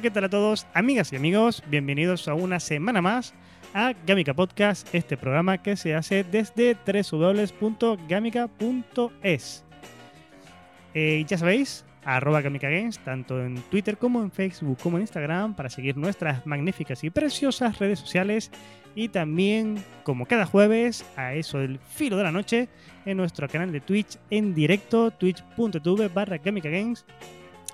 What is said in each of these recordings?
¿Qué tal a todos, amigas y amigos? Bienvenidos a una semana más a Gamica Podcast, este programa que se hace desde www.gamica.es. Eh, ya sabéis, arroba Gamica Games, tanto en Twitter como en Facebook como en Instagram, para seguir nuestras magníficas y preciosas redes sociales. Y también, como cada jueves, a eso del filo de la noche, en nuestro canal de Twitch en directo, twitch.tv barra Games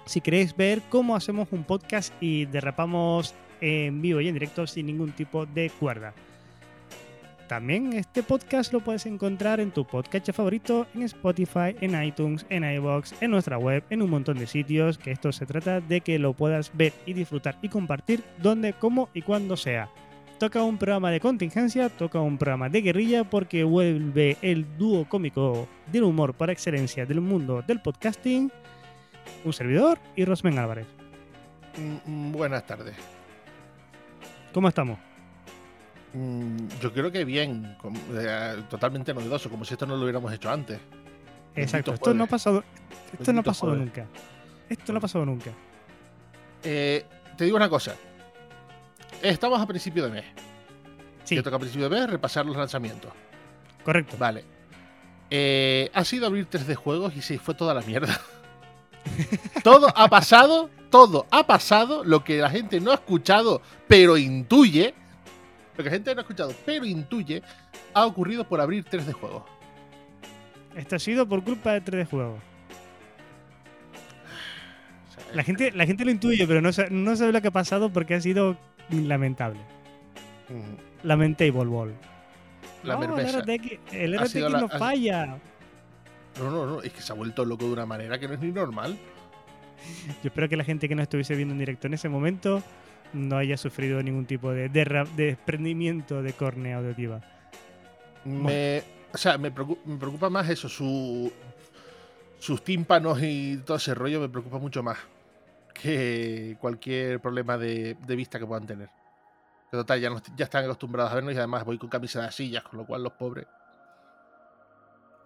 si queréis ver cómo hacemos un podcast y derrapamos en vivo y en directo sin ningún tipo de cuerda. También este podcast lo puedes encontrar en tu podcast favorito, en Spotify, en iTunes, en iBox, en nuestra web, en un montón de sitios, que esto se trata de que lo puedas ver y disfrutar y compartir donde, cómo y cuando sea. Toca un programa de contingencia, toca un programa de guerrilla porque vuelve el dúo cómico del humor por excelencia del mundo del podcasting un servidor y Rosmen Álvarez. Mm, buenas tardes. ¿Cómo estamos? Mm, yo creo que bien, eh, totalmente novedoso, como si esto no lo hubiéramos hecho antes. Exacto, esto no ha pasado, esto no ha pasado nunca. Esto no ha pasado nunca. Eh, te digo una cosa. Estamos a principio de mes. Sí. Toca a principio de mes repasar los lanzamientos. Correcto. Vale. Eh, ha sido abrir 3D juegos y se fue toda la mierda. Todo ha pasado, todo ha pasado, lo que la gente no ha escuchado, pero intuye, lo que la gente no ha escuchado, pero intuye, ha ocurrido por abrir 3D juegos. Esto ha sido por culpa de 3D juegos. La gente, la gente lo intuye, pero no, no sabe lo que ha pasado porque ha sido lamentable. Lamentable ball. La no, el RTX, el RTX no falla. No, no, no, es que se ha vuelto loco de una manera que no es ni normal. Yo espero que la gente que no estuviese viendo en directo en ese momento no haya sufrido ningún tipo de, desprendimiento de córnea auditiva. Me, o sea, me preocupa, más eso, su, sus tímpanos y todo ese rollo me preocupa mucho más que cualquier problema de, vista que puedan tener. Que total, ya, ya están acostumbrados a vernos y además voy con camisa de sillas, con lo cual los pobres.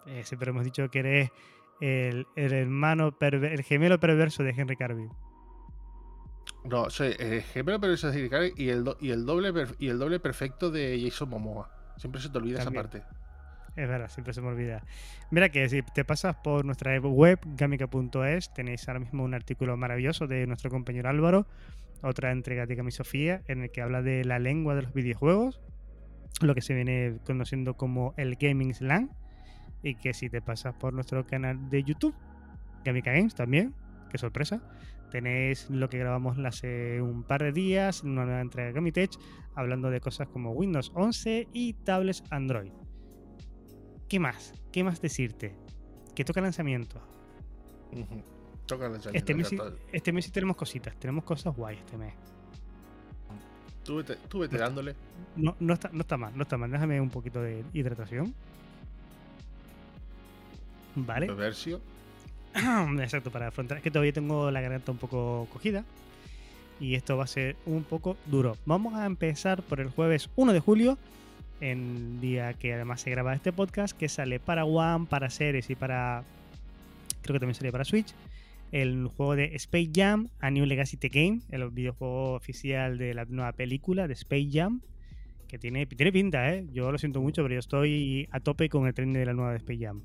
Eh, siempre hemos dicho que eres el, hermano, el gemelo perverso de Henry Cavill. No, soy el gemelo perverso de Henry Cavill y el, y el, doble, y el doble perfecto de Jason Momoa. Siempre se te olvida esa parte. Es verdad, siempre se me olvida. Mira que si te pasas por nuestra web, gamica.es, tenéis ahora mismo un artículo maravilloso de nuestro compañero Álvaro, otra entrega de Cami Sofía, en el que habla de la lengua de los videojuegos, lo que se viene conociendo como el gaming slang y que si te pasas por nuestro canal de YouTube, Gamica Games también, qué sorpresa, tenéis lo que grabamos hace un par de días, una nueva entrega de Gamitech, hablando de cosas como Windows 11 y tablets Android. ¿Qué más? ¿Qué más decirte? Que toca lanzamiento. Toca lanzamiento. Este mes, este mes sí tenemos cositas, tenemos cosas guay este mes. Tú vete, dándole. No, no, está, no está mal, no está mal. Déjame un poquito de hidratación. Vale. Exacto, para afrontar. Es que todavía tengo la garganta un poco cogida. Y esto va a ser un poco duro. Vamos a empezar por el jueves 1 de julio. En día que además se graba este podcast. Que sale para One, para series y para. Creo que también sale para Switch. El juego de Space Jam, A New Legacy The Game. El videojuego oficial de la nueva película de Space Jam. Que tiene, tiene pinta, ¿eh? Yo lo siento mucho, pero yo estoy a tope con el tren de la nueva de Space Jam.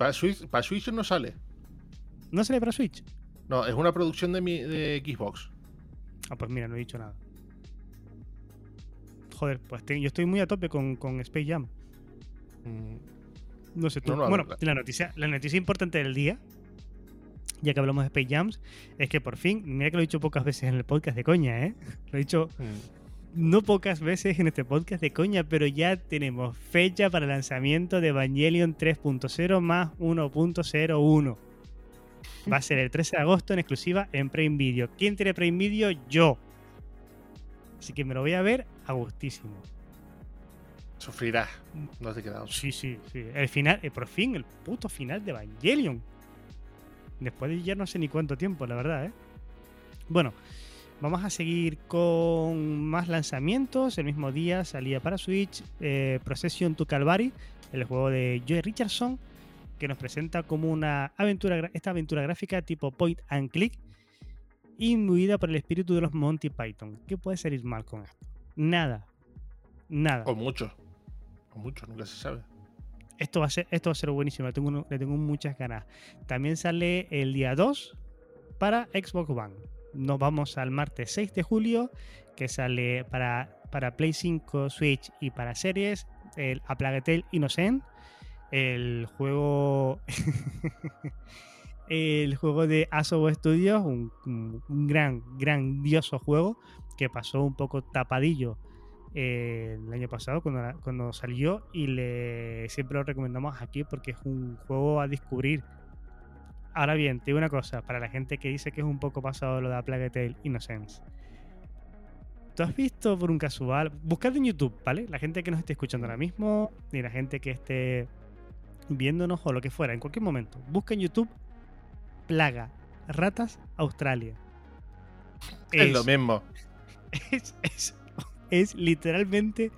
Para Switch, para Switch no sale. ¿No sale para Switch? No, es una producción de, mi, de Xbox. Ah, pues mira, no he dicho nada. Joder, pues yo estoy muy a tope con, con Space Jam. Mm. No sé tú. bueno, la noticia, la noticia importante del día, ya que hablamos de Space Jams, es que por fin, mira que lo he dicho pocas veces en el podcast de coña, ¿eh? Lo he dicho. Mm. No pocas veces en este podcast de coña, pero ya tenemos fecha para el lanzamiento de Evangelion 3.0 más 1.01. Va a ser el 13 de agosto en exclusiva en Prime Video. ¿Quién tiene Prime Video? Yo. Así que me lo voy a ver a gustísimo. Sufrirás. No te quedado. Sí, sí, sí. El final, eh, por fin, el puto final de Evangelion. Después de ya no sé ni cuánto tiempo, la verdad, ¿eh? Bueno, vamos a seguir con más lanzamientos. El mismo día salía para Switch eh, Procession to Calvary, el juego de Joey Richardson, que nos presenta como una aventura, esta aventura gráfica tipo point and click, imbuida por el espíritu de los Monty Python. ¿Qué puede salir mal con esto? Nada. Nada. O mucho. O mucho, nunca se sabe. Esto va a ser, esto va a ser buenísimo, le tengo, le tengo muchas ganas. También sale el día 2 para Xbox One. Nos vamos al martes 6 de julio, que sale para, para Play 5, Switch y para series, el A Plague Tale Innocent, el juego el juego de Asobo Studios, un, un, gran, grandioso juego que pasó un poco tapadillo eh, el año pasado cuando, cuando salió y le, siempre lo recomendamos aquí porque es un juego a descubrir. Ahora bien, te digo una cosa, para la gente que dice que es un poco pasado lo de A Plague Tale Innocence. ¿Tú has visto por un casual? Buscad en YouTube, ¿vale? La gente que nos esté escuchando ahora mismo y la gente que esté viéndonos o lo que fuera, en cualquier momento. Busca en YouTube Plaga, Ratas, Australia. Es, es lo mismo. Es, es es literalmente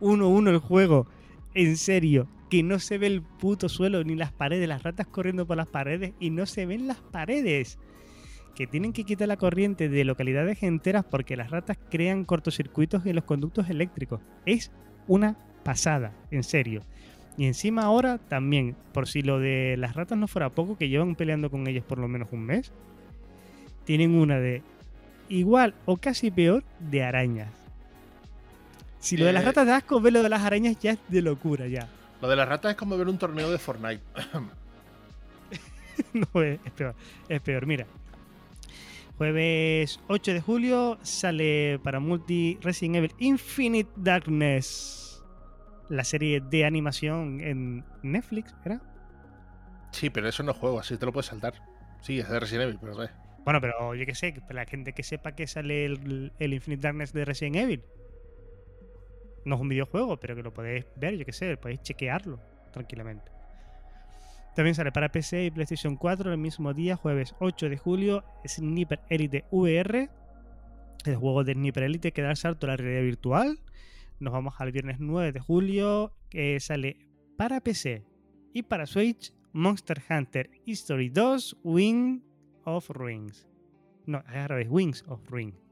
1-1 el juego. En serio, que no se ve el puto suelo ni las paredes, las ratas corriendo por las paredes y no se ven las paredes. Que tienen que quitar la corriente de localidades enteras porque las ratas crean cortocircuitos en los conductos eléctricos. Es una pasada, en serio. Y encima ahora también, por si lo de las ratas no fuera poco, que llevan peleando con ellas por lo menos un mes, tienen una de igual o casi peor de arañas. Si lo de las Eh, ratas de asco, ve lo de las arañas ya es de locura ya. Lo de las ratas es como ver un torneo de Fortnite. no, es, es peor. Es peor, mira. Jueves 8 de julio sale para multi Resident Evil Infinite Darkness. La serie de animación en Netflix, ¿era? sí, pero eso no es juego, así te lo puedes saltar. Sí, es de Resident Evil, pero eh. Bueno, pero yo qué sé, para la gente que sepa que sale el, el Infinite Darkness de Resident Evil. No es un videojuego, pero que lo podéis ver, yo qué sé, podéis chequearlo tranquilamente. También sale para PC y PlayStation 4 el mismo día, jueves 8 de julio, Sniper Elite VR. El juego de Sniper Elite que da el salto a la realidad virtual. Nos vamos al viernes 9 de julio, que sale para PC y para Switch Monster Hunter History 2 Wing of Rings. No, es al revés, Wings of Rings.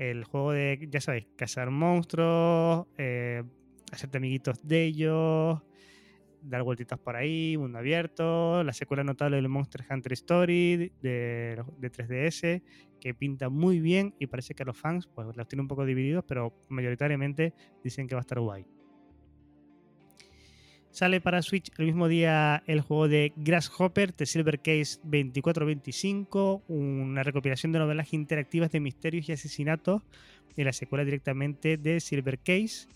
El juego de, ya sabéis, cazar monstruos, eh, hacerte amiguitos de ellos, dar vueltitas por ahí, mundo abierto, la secuela notable del Monster Hunter Story de, de 3DS, que pinta muy bien y parece que a los fans pues los tiene un poco divididos, pero mayoritariamente dicen que va a estar guay. Sale para Switch el mismo día el juego de Grasshopper, The Silver Case 2425, una recopilación de novelas interactivas de misterios y asesinatos y la secuela directamente de Silver Case,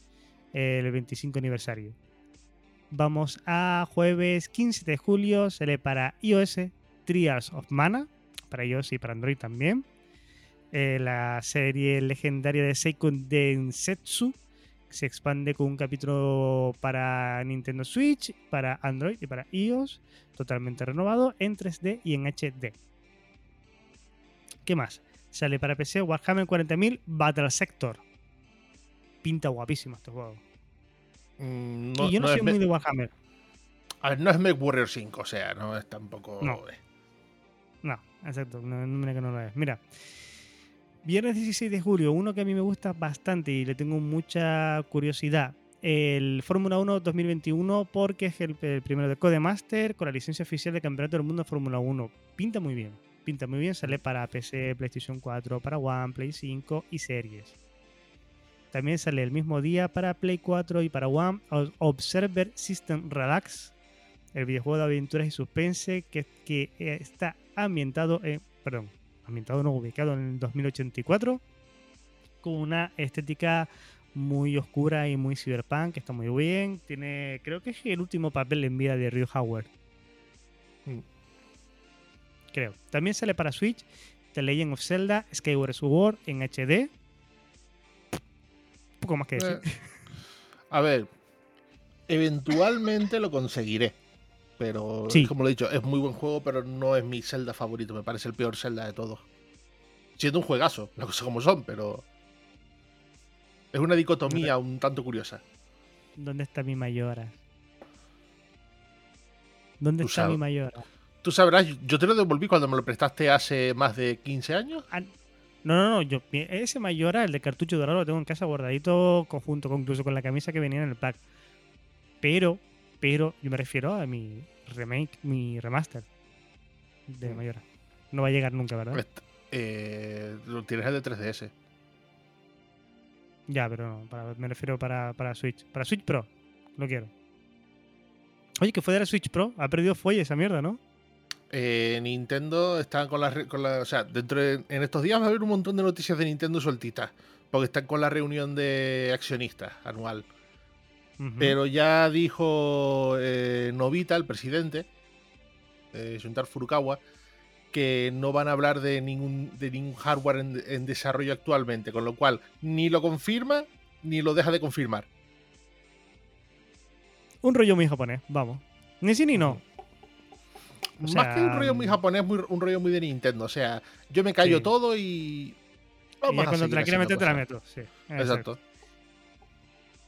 el 25 aniversario. Vamos a jueves 15 de julio, sale para iOS Trials of Mana, para iOS y para Android también. Eh, la serie legendaria de Seiko Densetsu se expande con un capítulo para Nintendo Switch, para Android y para iOS, totalmente renovado en 3D y en HD. ¿Qué más? Sale para PC Warhammer 40.000 Battle Sector. Pinta guapísimo este juego. Mm, y yo no, soy muy Me- de Warhammer. A ver, no es Mech Warrior 5, o sea, no es tampoco. No. No, exacto. No, no, mira que no lo es. Mira. Viernes 16 de julio, uno que a mí me gusta bastante y le tengo mucha curiosidad. El Fórmula 1 2021 porque es el, primero de Codemaster con la licencia oficial de Campeonato del Mundo de Fórmula 1. Pinta muy bien. Pinta muy bien. Sale para PC, PlayStation 4, para One, Play 5 y series. También sale el mismo día para Play 4 y para One Observer System Relax, el videojuego de aventuras y suspense que, que está ambientado en, perdón, ambientado no ubicado en el 2084 con una estética muy oscura y muy cyberpunk, que está muy bien. Tiene, creo que es el último papel en vida de Ryu Howard. Mm. Creo. También sale para Switch The Legend of Zelda Skyward Sword en HD. Poco más que decir. Eh, a ver, eventualmente lo conseguiré. Pero, Sí. como lo he dicho, es muy buen juego, pero no es mi Zelda favorito. Me parece el peor Zelda de todos. Siendo un juegazo, las cosas como son, pero. Es una dicotomía un tanto curiosa. ¿Dónde está mi Mayora? ¿Dónde está mi. Mayora? Tú sabrás, yo te lo devolví cuando me lo prestaste hace más de 15 años. Ah, no, no, no. Yo, ese Mayora, el de cartucho dorado, lo tengo en casa guardadito conjunto, con- incluso con la camisa que venía en el pack. Pero, pero, yo me refiero a mi remake, mi remaster de Mm. Mayora. No va a llegar nunca, ¿verdad? Eh, lo tienes el de 3DS. Ya, pero no, para- me refiero para, para Switch. Para Switch Pro, lo quiero. Oye, que fue de la Switch Pro. Ha perdido fuelle esa mierda, ¿no? Eh, Nintendo está con la, con la- O sea, dentro de- en estos días va a haber un montón de noticias de Nintendo sueltitas. Porque están con la reunión de accionistas anual. Pero ya dijo eh, Novita, el presidente, eh, Shuntar Furukawa, que no van a hablar de ningún, de ningún hardware en, en desarrollo actualmente. Con lo cual, ni lo confirma ni lo deja de confirmar. Un rollo muy japonés, vamos. Ni sí ni no. O Más que un rollo muy mm. japonés, muy- un rollo muy de Nintendo. O sea, yo me callo Sí. todo y. Y Vamos ya a cuando te seguir la quieras meter, haciendo te la meto. Sí, exacto. Exacto.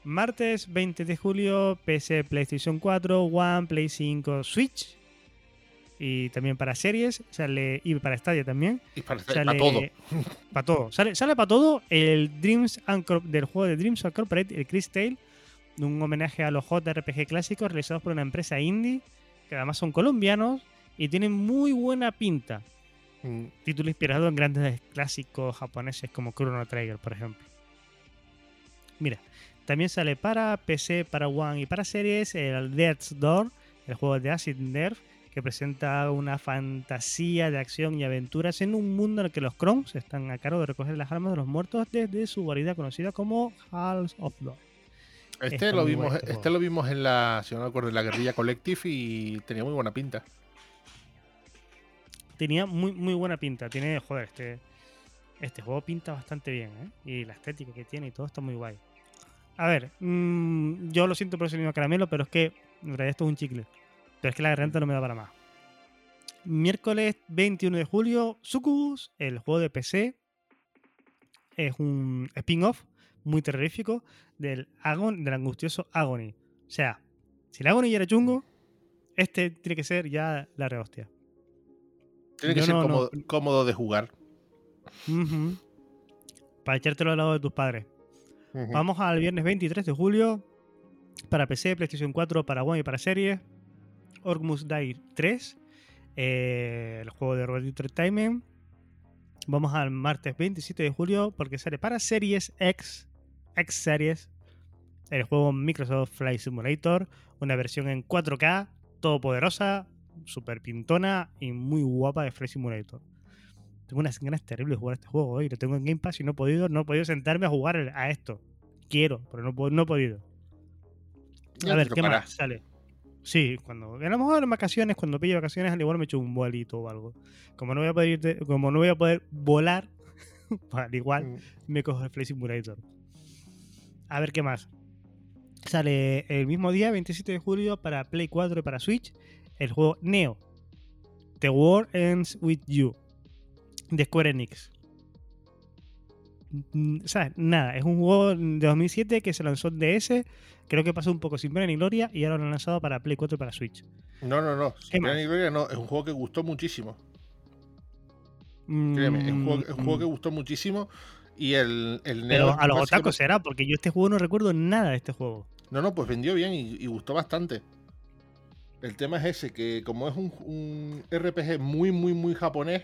Martes 20 de julio, PC, PlayStation 4, One, Play 5, Switch. Y también para series, sale, y para Stadia también. Y para, Sale, para todo. Para todo. Sale, sale para todo el Dreams Uncor- del juego de Dreams Incorporated, el Chris Tale, un homenaje a los JRPG clásicos realizados por una empresa indie, que además son colombianos y tienen muy buena pinta. Mm, Título inspirado en grandes clásicos japoneses como Chrono Trigger, por ejemplo. Mira, también sale para PC, para One y para series el Death's Door, el juego de Acid Nerve, que presenta una fantasía de acción y aventuras en un mundo en el que los Kroms están a cargo de recoger las almas de los muertos desde su guarida conocida como Halls of Door. Este Está lo vimos, bueno este este lo vimos en la, si no me acuerdo, en la guerrilla Collective y tenía muy buena pinta. tenía muy, muy buena pinta. Tiene, joder, este, este juego pinta bastante bien, ¿eh? Y la estética que tiene y todo está muy guay. A ver, mm, yo lo siento por ese mismo caramelo, pero es que en realidad esto es un chicle. Pero es que la garganta no me da para más. Miércoles 21 de julio, Sucubus, el juego de PC, es un spin-off muy terrorífico del, Agon, del angustioso Agony. O sea, si el Agony ya era chungo, este tiene que ser ya la rehostia. Tiene que Yo ser no- no- cómodo, de jugar. Para echártelo al lado de tus padres. Vamos al viernes 23 de julio. Para PC, PlayStation 4, para One y para series. Ormus Die 3. eh, el juego de Robert Entertainment. Vamos al martes 27 de julio porque sale para Series X. X Series. El juego Microsoft Flight Simulator. Una versión en 4K. Todopoderosa. Super pintona y muy guapa de Flight Simulator. Tengo unas ganas terribles de jugar este juego hoy. Lo tengo en Game Pass y no he podido, no he podido sentarme a jugar a esto. Quiero, pero no, no he podido. Ya a ver, ¿qué más sale? Sí, cuando a lo mejor en vacaciones, cuando pillo vacaciones, al igual me echo un vuelito o algo. Como no voy a poder, como no voy a poder volar, al igual Mm. me cojo el Flight Simulator. A ver qué más. Sale el mismo día, 27 de julio, para Play 4 y para Switch, el juego Neo. The War Ends With You. De Square Enix. Mm, O sea, nada, es un juego de 2007 que se lanzó en DS. Creo que pasó un poco sin pena ni gloria y ahora lo han lanzado para Play 4 y para Switch. No, no, no. ¿Qué Sin pena ni gloria, no. Es un juego que gustó muchísimo. Créeme, es un juego, es un juego que Mm, gustó muchísimo. Y el, el Neo. Pero a los otacos será, porque yo este juego no recuerdo nada de este juego. No, no, pues vendió bien y, y gustó bastante. El tema es ese, que como es un, un RPG muy, muy, muy japonés,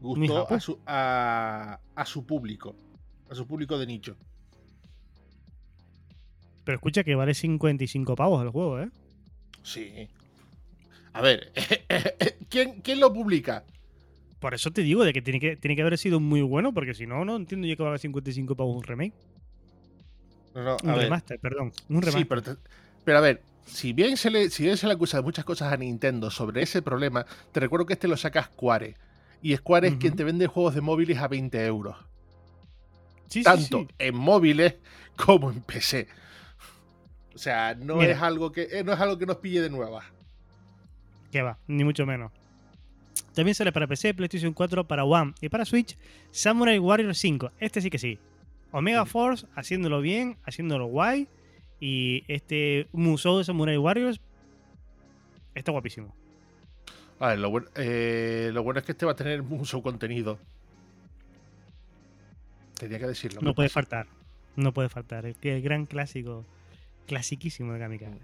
gustó a su, a, a su público. A su público de nicho. Pero escucha que vale 55 pavos el juego, ¿eh? Sí. A ver, ¿quién, quién lo publica? Por eso te digo de que tiene que, tiene que haber sido muy bueno, porque si no, no entiendo yo que va a 55 para un remake. un remaster, perdón. Un remaster. Sí, pero, pero a ver, si bien, se le, si bien se le acusa de muchas cosas a Nintendo sobre ese problema, te recuerdo que este lo saca Square. Y Square es quien te vende juegos de móviles a 20 euros. Sí, Tanto en móviles como en PC. O sea, no es algo que eh, no es algo que nos pille de nueva. Que va, ni mucho menos. También sale para PC, PlayStation 4, para One y para Switch Samurai Warrior 5. Este sí que sí. Omega Force haciéndolo bien, haciéndolo guay y este Musou de Samurai Warriors está guapísimo. Lo, bueno, eh, lo bueno es que este va a tener mucho contenido. Tenía que decirlo. No puede faltar. No puede faltar. Que el gran clásico. Clasiquísimo de Kamika. Mm.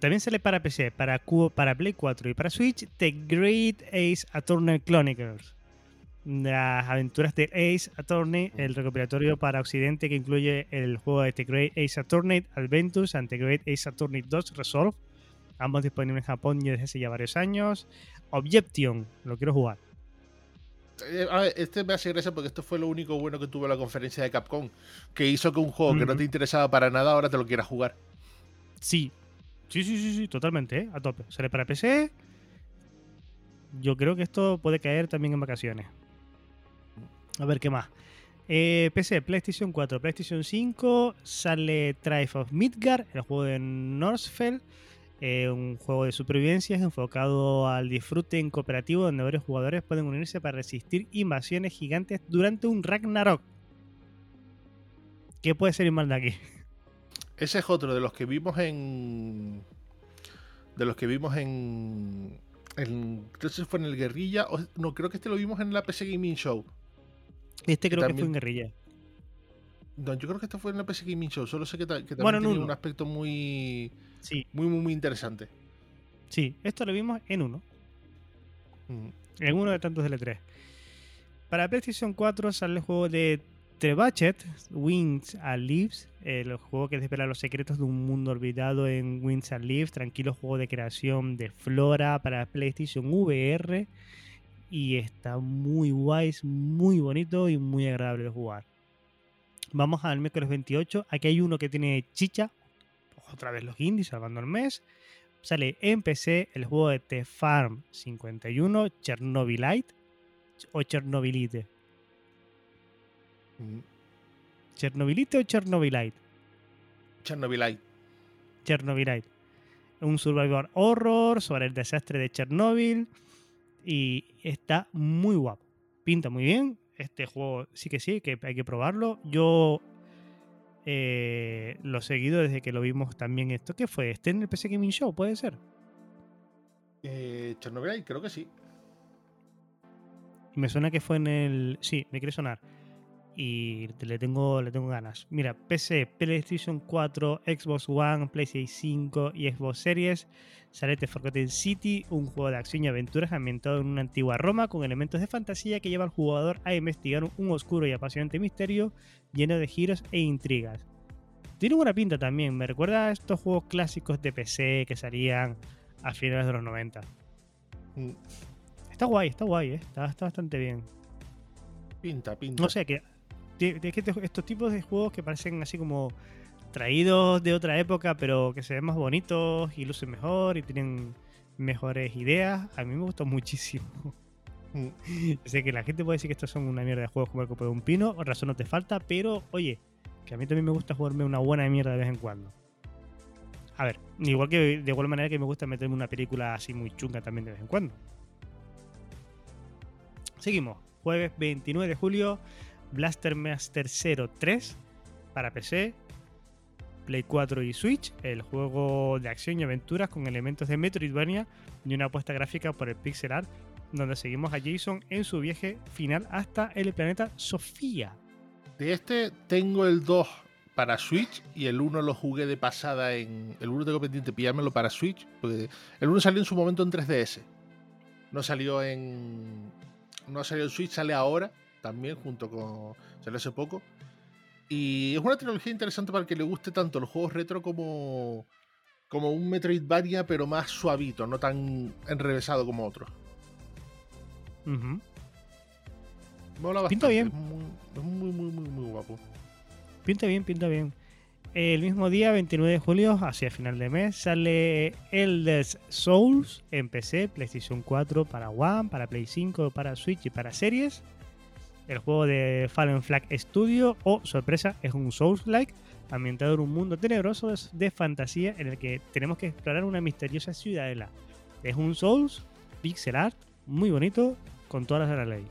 También sale para PC, para, para Play 4 y para Switch The Great Ace Attorney Chronicles las aventuras de Ace Attorney, el recopilatorio para Occidente que incluye el juego de The Great Ace Attorney Adventures and The Great Ace Attorney 2 Resolve, ambos disponibles en Japón desde hace ya varios años. Objection, lo quiero jugar. Eh, este me hace gracia porque esto fue lo único bueno que tuvo la conferencia de Capcom, que hizo que un juego que no te interesaba para nada ahora te lo quieras jugar. Sí, sí, sí, sí, sí totalmente, ¿eh? a tope. Sale para PC. Yo creo que esto puede caer también en vacaciones. A ver qué más. Eh, PC, PlayStation 4, PlayStation 5, sale Tribe of Midgard, el juego de Northfell, eh, un juego de supervivencia enfocado al disfrute en cooperativo donde varios jugadores pueden unirse para resistir invasiones gigantes durante un Ragnarok. ¿Qué puede ser mal de aquí? Ese es otro de los que vimos en. De los que vimos en. en creo que fue en el Guerrilla. no, creo que este lo vimos en la PC Gaming Show. Este creo que, fue en guerrilla. No, yo creo que este fue en la PC Gaming Show. Solo sé que, también tiene un aspecto muy, sí. muy, muy, muy interesante. Sí, esto lo vimos en uno. Mm. En uno de tantos de 3 Para PlayStation 4 sale el juego de Trebachet, Wings and Leaves, el juego que desvela los secretos de un mundo olvidado en Wings and Leaves, tranquilo juego de creación de flora para PlayStation VR y está muy guay, es muy bonito y muy agradable de jugar. Vamos al miércoles 28. Aquí hay uno que tiene chicha. Otra vez los indies salvando el mes. Sale en PC el juego de The Farm 51, Chernobylite o Chernobylite. Mm. ¿Chernobylite o Chernobylite? Chernobylite. Chernobylite. Un survival horror sobre el desastre de Chernobyl y está muy guapo. Pinta muy bien. Este juego sí que sí, que hay que probarlo. Yo eh, lo he seguido desde que lo vimos también esto. ¿Qué fue? ¿Este en el PC Gaming Show? ¿Puede ser? Eh, Chernobyl, creo que sí. Me suena que fue en el... Sí, me quiere sonar y le tengo, le tengo ganas. Mira, PC, PlayStation 4, Xbox One, PlayStation 5 y Xbox Series. Sale The Forgotten City, un juego de acción y aventuras ambientado en una antigua Roma con elementos de fantasía que lleva al jugador a investigar un oscuro y apasionante misterio lleno de giros e intrigas. Tiene buena pinta también, me recuerda a estos juegos clásicos de PC que salían a finales de los 90. Mm. Está guay, está guay, ¿eh? está, está bastante bien. Pinta, pinta. No sé, que estos tipos de juegos que parecen así como traídos de otra época, pero que se ven más bonitos y lucen mejor y tienen mejores ideas, a mí me gustó muchísimo. Sé que la gente puede decir que estos son una mierda de juegos como el copo de un pino, razón no te falta, pero oye, que a mí también me gusta jugarme una buena mierda de vez en cuando. A ver, igual que de igual manera que me gusta meterme una película así muy chunga también de vez en cuando. Seguimos, jueves 29 de julio, Blaster Master 03 para PC, Play 4 y Switch, el juego de acción y aventuras con elementos de Metroidvania y una apuesta gráfica por el pixel art, donde seguimos a Jason en su viaje final hasta el planeta Sofía. De este tengo el 2 para Switch y el 1 lo jugué de pasada en. El 1 tengo pendiente pillármelo para Switch, el 1 salió en su momento en 3DS. No salió en. No salió en Switch, sale ahora también, junto con. Salió hace poco. Y es una tecnología interesante para el que le guste tanto los juegos retro como. como un Metroidvania, pero más suavito, no tan enrevesado como otros. Mola Pinta bastante, bien. Es muy, es muy, muy, muy, muy guapo. Pinta bien, pinta bien. El mismo día, 29 de julio, hacia final de mes, sale Elder Souls en PC, PlayStation 4 para One, para Play 5, para Switch y para series. El juego de Fallen Flag Studio, o sorpresa, es un Souls-like ambientado en un mundo tenebroso de, fantasía en el que tenemos que explorar una misteriosa ciudadela. Es un Souls, pixel art, muy bonito, con todas las de la ley.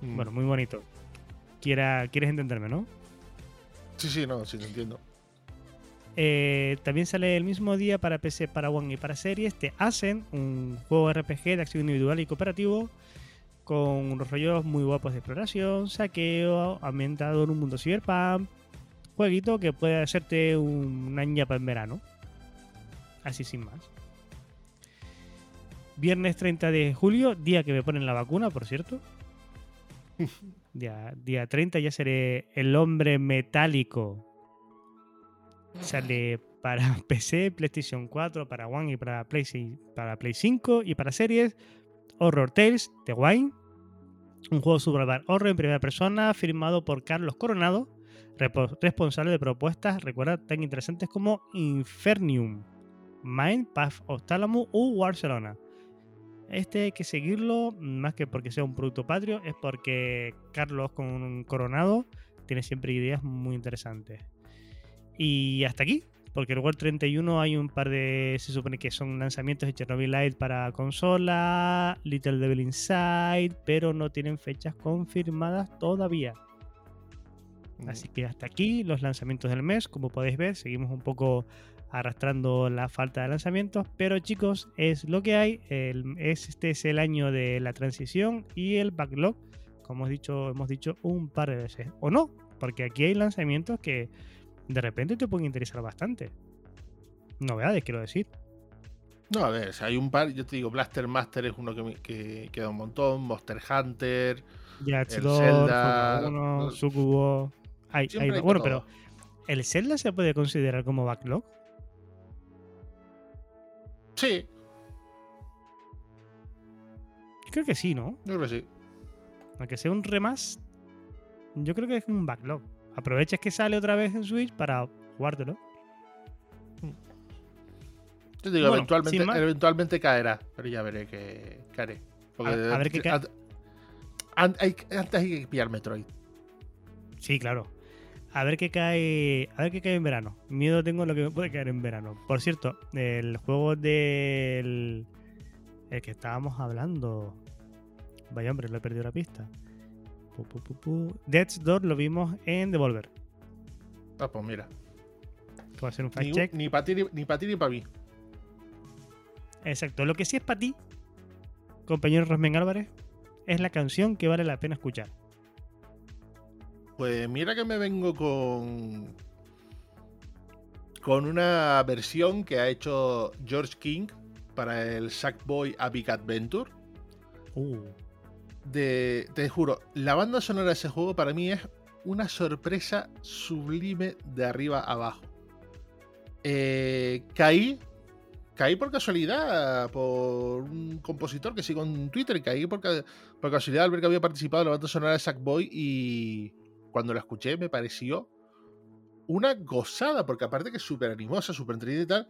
Mm. Bueno, muy bonito. Quiera, ¿Quieres entenderme, no? Sí, sí, no, sí, te entiendo. Eh, también sale el mismo día para PC, para One y para series. Te hacen un juego RPG de acción individual y cooperativo con unos rollos muy guapos de exploración, saqueo, ambientado en un mundo cyberpunk. Jueguito que puede hacerte un, ñapa en verano. Así sin más. Viernes 30 de julio, día que me ponen la vacuna, por cierto. Día, día 30 ya seré el hombre metálico. Sale para PC, PlayStation 4, para One y para Play, para Play 5 y para series. Horror Tales de Wine. Un juego survival horror en primera persona firmado por Carlos Coronado, responsable de propuestas, recuerda, tan interesantes como Infernium, Mind, Path of Thalamus u Barcelona. Este hay que seguirlo, más que porque sea un producto patrio, es porque Carlos con Coronado tiene siempre ideas muy interesantes. Y hasta aquí, porque el 31 hay un par de, se supone que son lanzamientos de Chernobyl Light para consola, Little Devil Inside, pero no tienen fechas confirmadas todavía. Así que hasta aquí los lanzamientos del mes. Como podéis ver, seguimos un poco arrastrando la falta de lanzamientos. Pero chicos, es lo que hay. El- es, este es el año de la transición y el backlog. Como hemos dicho, hemos dicho un par de veces. O no, porque aquí hay lanzamientos que de repente te pueden interesar bastante. Novedades, quiero decir. No, a ver, hay un par, yo te digo, Blaster Master es uno que, me- que queda un montón, Monster Hunter, El 2, Zelda, Fórmula 1, no- Sucubo. Hay- Siempre hay- hay bueno, pero. ¿el Zelda se puede considerar como backlog? Sí, Creo que sí, ¿no? yo creo que sí. Aunque sea un remas, yo creo que es un backlog. Aproveches que sale otra vez en Switch para jugártelo. Yo te digo, Bueno, eventualmente, eventualmente caerá, pero ya veré que caeré. Porque A- a ver qué cae. antes hay que pillar Metroid. Sí, claro. A ver qué cae. A ver qué cae en verano. Miedo tengo lo que me puede caer en verano. Por cierto, el juego del. El que estábamos hablando. Vaya hombre, lo he perdido la pista. Pu, pu, pu, pu. Death's Door lo vimos en Devolver. Ah, pues mira. Voy a hacer un Ni, fact check. ni para ti ni, pa' para mí. Exacto. Lo que sí es para ti, compañero Rosmen Álvarez, es la canción que vale la pena escuchar. Pues mira que me vengo con. Con una versión que ha hecho George King para el Sackboy A Big Adventure. Uh, de, te juro, la banda sonora de ese juego para mí es una sorpresa sublime de arriba a abajo. Eh, caí, caí por casualidad por un compositor que sigo en Twitter, caí por, por casualidad al ver que había participado en la banda sonora de Sackboy y cuando la escuché me pareció una gozada, porque aparte que es súper animosa, súper entretenida y tal,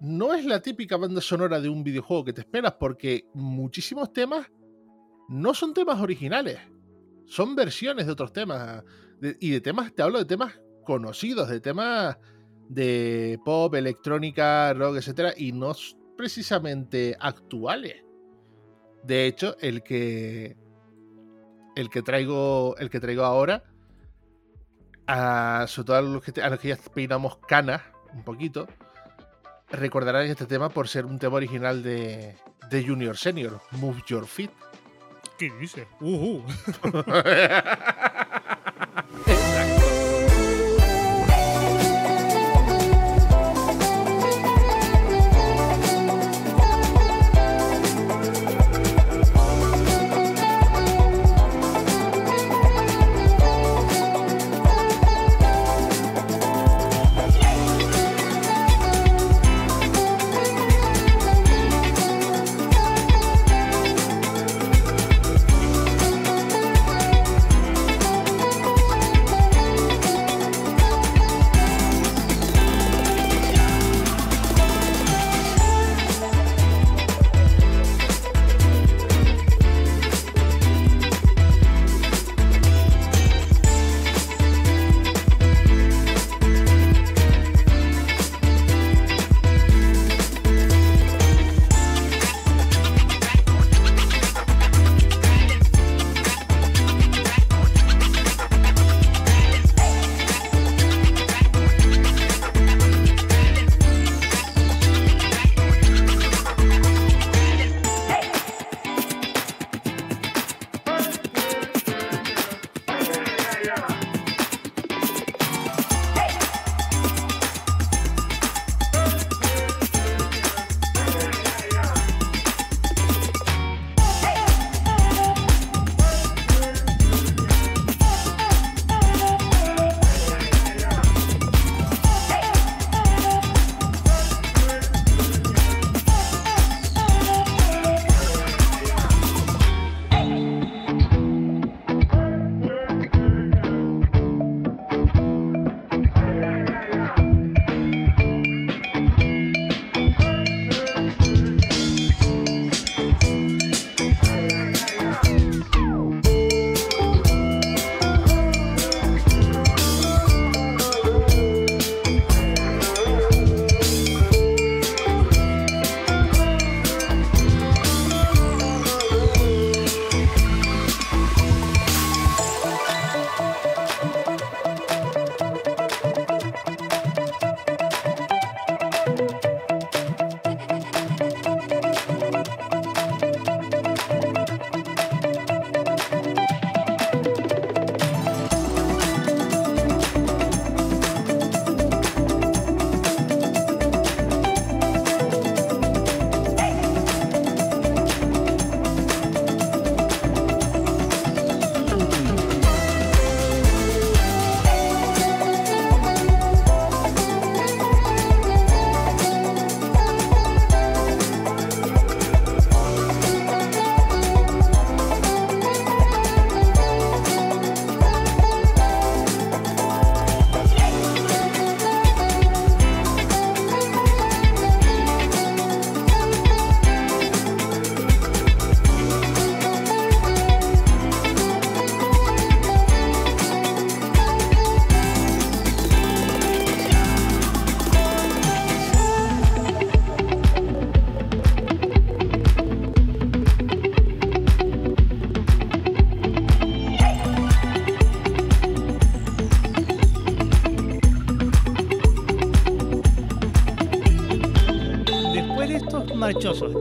no es la típica banda sonora de un videojuego que te esperas, porque muchísimos temas no son temas originales, son versiones de otros temas. y de temas, te hablo de temas conocidos, de temas de pop, electrónica, rock, etcétera, y no precisamente actuales. De hecho, el que el que traigo el que traigo ahora sobre todo a los que, a los que ya peinamos canas un poquito recordarán este tema por ser un tema original de, de Junior Senior, Move Your Feet. ¿Qué dice? Uh, uh.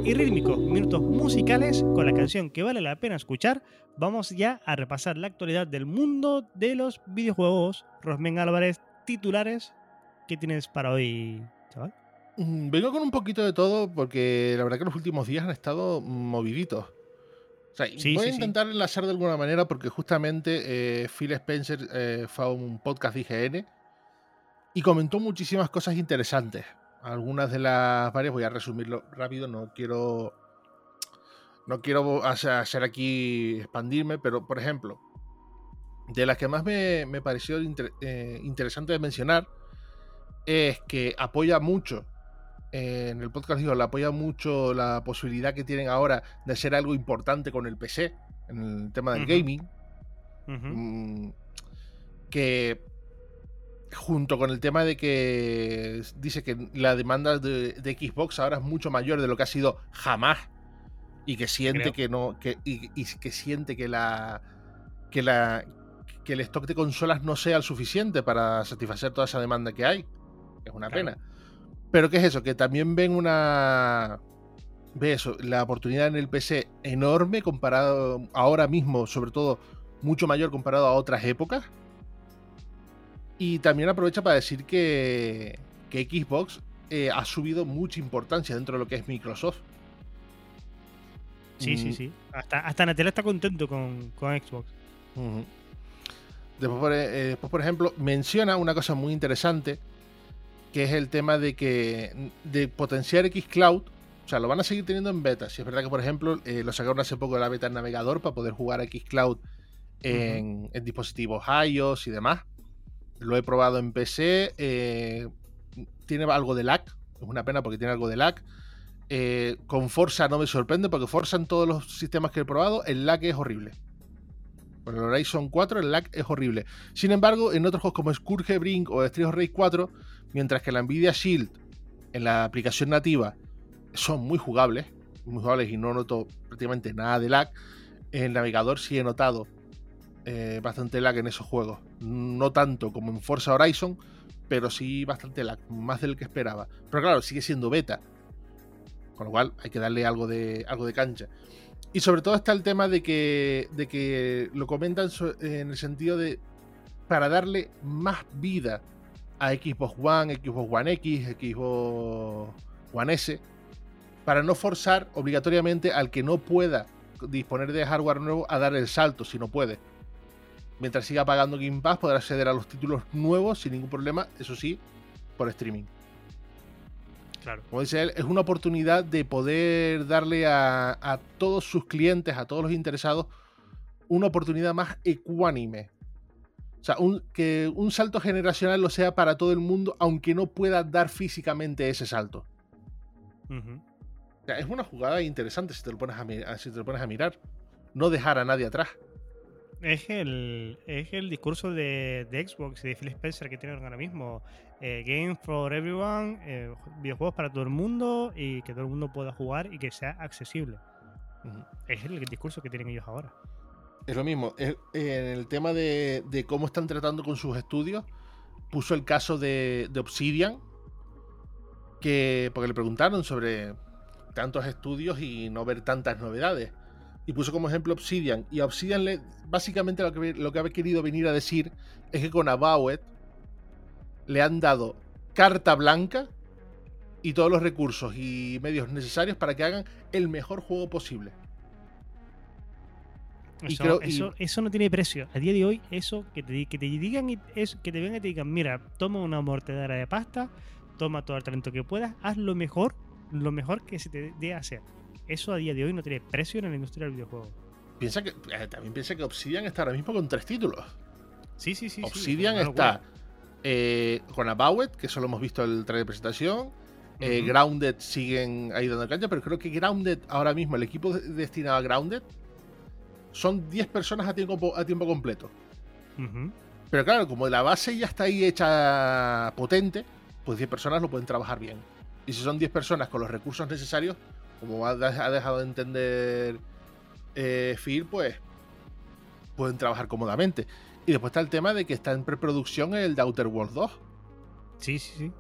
Y rítmicos minutos musicales con la canción que vale la pena escuchar, vamos ya a repasar la actualidad del mundo de los videojuegos. Rosmen Álvarez, titulares, ¿qué tienes para hoy, chaval? Mm, vengo con un poquito de todo porque la verdad que los últimos días han estado moviditos. voy a intentar enlazar de alguna manera porque justamente eh, Phil Spencer eh, fue a un podcast de IGN y comentó muchísimas cosas interesantes. Algunas de las varias voy a resumirlo rápido, no quiero no quiero hacer aquí expandirme, pero por ejemplo, de las que más me, pareció eh, interesante de mencionar es que apoya mucho en el podcast digo, le apoya mucho la posibilidad que tienen ahora de hacer algo importante con el PC, en el tema del gaming. Mm, que junto con el tema de que dice que la demanda de, Xbox ahora es mucho mayor de lo que ha sido jamás y que siente que no que, y, que siente que la que la que el stock de consolas no sea el suficiente para satisfacer toda esa demanda que hay es una pena pero ¿qué es eso? Que también ven una. Ve eso, la oportunidad en el PC enorme comparado ahora mismo, sobre todo mucho mayor comparado a otras épocas. Y también aprovecha para decir que, que Xbox eh, ha subido mucha importancia dentro de lo que es Microsoft. Sí, sí, mm. sí. Hasta, hasta Natel está contento con, Xbox. después, eh, después, por ejemplo, menciona una cosa muy interesante que es el tema de que de potenciar Xcloud, o sea, lo van a seguir teniendo en beta. Si es verdad que, por ejemplo, eh, lo sacaron hace poco de la beta en navegador para poder jugar a Xcloud en, dispositivos iOS y demás. Lo he probado en PC. Eh, tiene algo de lag. Es una pena porque tiene algo de lag. Eh, con Forza no me sorprende porque Forza en todos los sistemas que he probado, el lag es horrible. Con el Horizon 4 el lag es horrible. Sin embargo, en otros juegos como Scourge Brink o Street of Rage 4 Mientras que la Nvidia Shield en la aplicación nativa son muy jugables, muy jugables y no noto prácticamente nada de lag. En el navegador sí he notado eh, bastante lag en esos juegos. No tanto como en Forza Horizon, pero sí bastante lag, más del que esperaba. Pero claro, sigue siendo beta. Con lo cual hay que darle algo de, algo de cancha. Y sobre todo está el tema de que, de que lo comentan en el sentido de para darle más vida a Xbox One, Xbox One X, Xbox One S, para no forzar obligatoriamente al que no pueda disponer de hardware nuevo a dar el salto si no puede. Mientras siga pagando Game Pass, podrá acceder a los títulos nuevos sin ningún problema, eso sí, por streaming. Claro. Como dice él, es una oportunidad de poder darle a, a todos sus clientes, a todos los interesados, una oportunidad más ecuánime o sea, que un salto generacional lo sea para todo el mundo, aunque no pueda dar físicamente ese salto. o sea, es una jugada interesante si te, lo pones a, si te lo pones a mirar. No dejar a nadie atrás. Es el, es el discurso de, Xbox y de Phil Spencer que tienen ahora mismo. Eh, Game for everyone, eh, videojuegos para todo el mundo y que todo el mundo pueda jugar y que sea accesible. Es el discurso que tienen ellos ahora. Es lo mismo. en el tema de, cómo están tratando con sus estudios, puso el caso de, Obsidian, que porque le preguntaron sobre tantos estudios y no ver tantas novedades. Y puso como ejemplo Obsidian. Y a Obsidian le, básicamente lo que, lo que ha querido venir a decir es que con Avowed le han dado carta blanca y todos los recursos y medios necesarios para que hagan el mejor juego posible. Eso, eso, no tiene precio. A día de hoy, eso que te, que te digan, eso, que te vengan y te digan, mira, toma una mortedera de pasta, toma todo el talento que puedas, haz lo mejor, lo mejor que se te dé hacer. Eso a día de hoy no tiene precio en la industria del videojuego. Piensa que, eh, también piensa que Obsidian está ahora mismo con tres títulos. Sí, sí, sí. Obsidian está eh, con Abowet, que solo hemos visto el trailer de presentación. Eh, Grounded siguen ahí dando cancha, pero creo que Grounded ahora mismo, el equipo destinado a Grounded, son 10 personas a tiempo, a tiempo completo. Pero claro, como la base ya está ahí hecha potente, pues 10 personas lo pueden trabajar bien. Y si son 10 personas con los recursos necesarios, como ha, dejado de entender eh, Phil, pues pueden trabajar cómodamente. Y después está el tema de que está en preproducción el The Outer Worlds 2. Sí, sí, sí.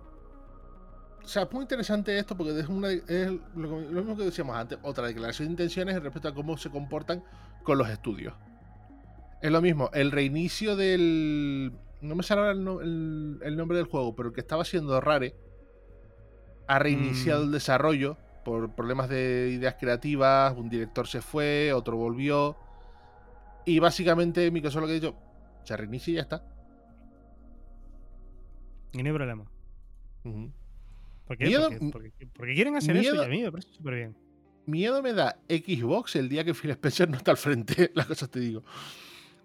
sea, es muy interesante esto porque es, una, es lo, mismo que decíamos antes, otra declaración de intenciones respecto a cómo se comportan con los estudios. Es lo mismo, el reinicio del... No me sale ahora el, nombre del juego, pero el que estaba siendo Rare ha reiniciado mm. el desarrollo por problemas de ideas creativas, un director se fue, otro volvió. Y básicamente Microsoft lo que ha dicho, se reinicia y ya está. Y no hay problema. ¿Por qué? porque, quieren hacer eso y a mí me parece súper bien. Miedo me da Xbox el día que Phil Spencer no está al frente, las cosas te digo.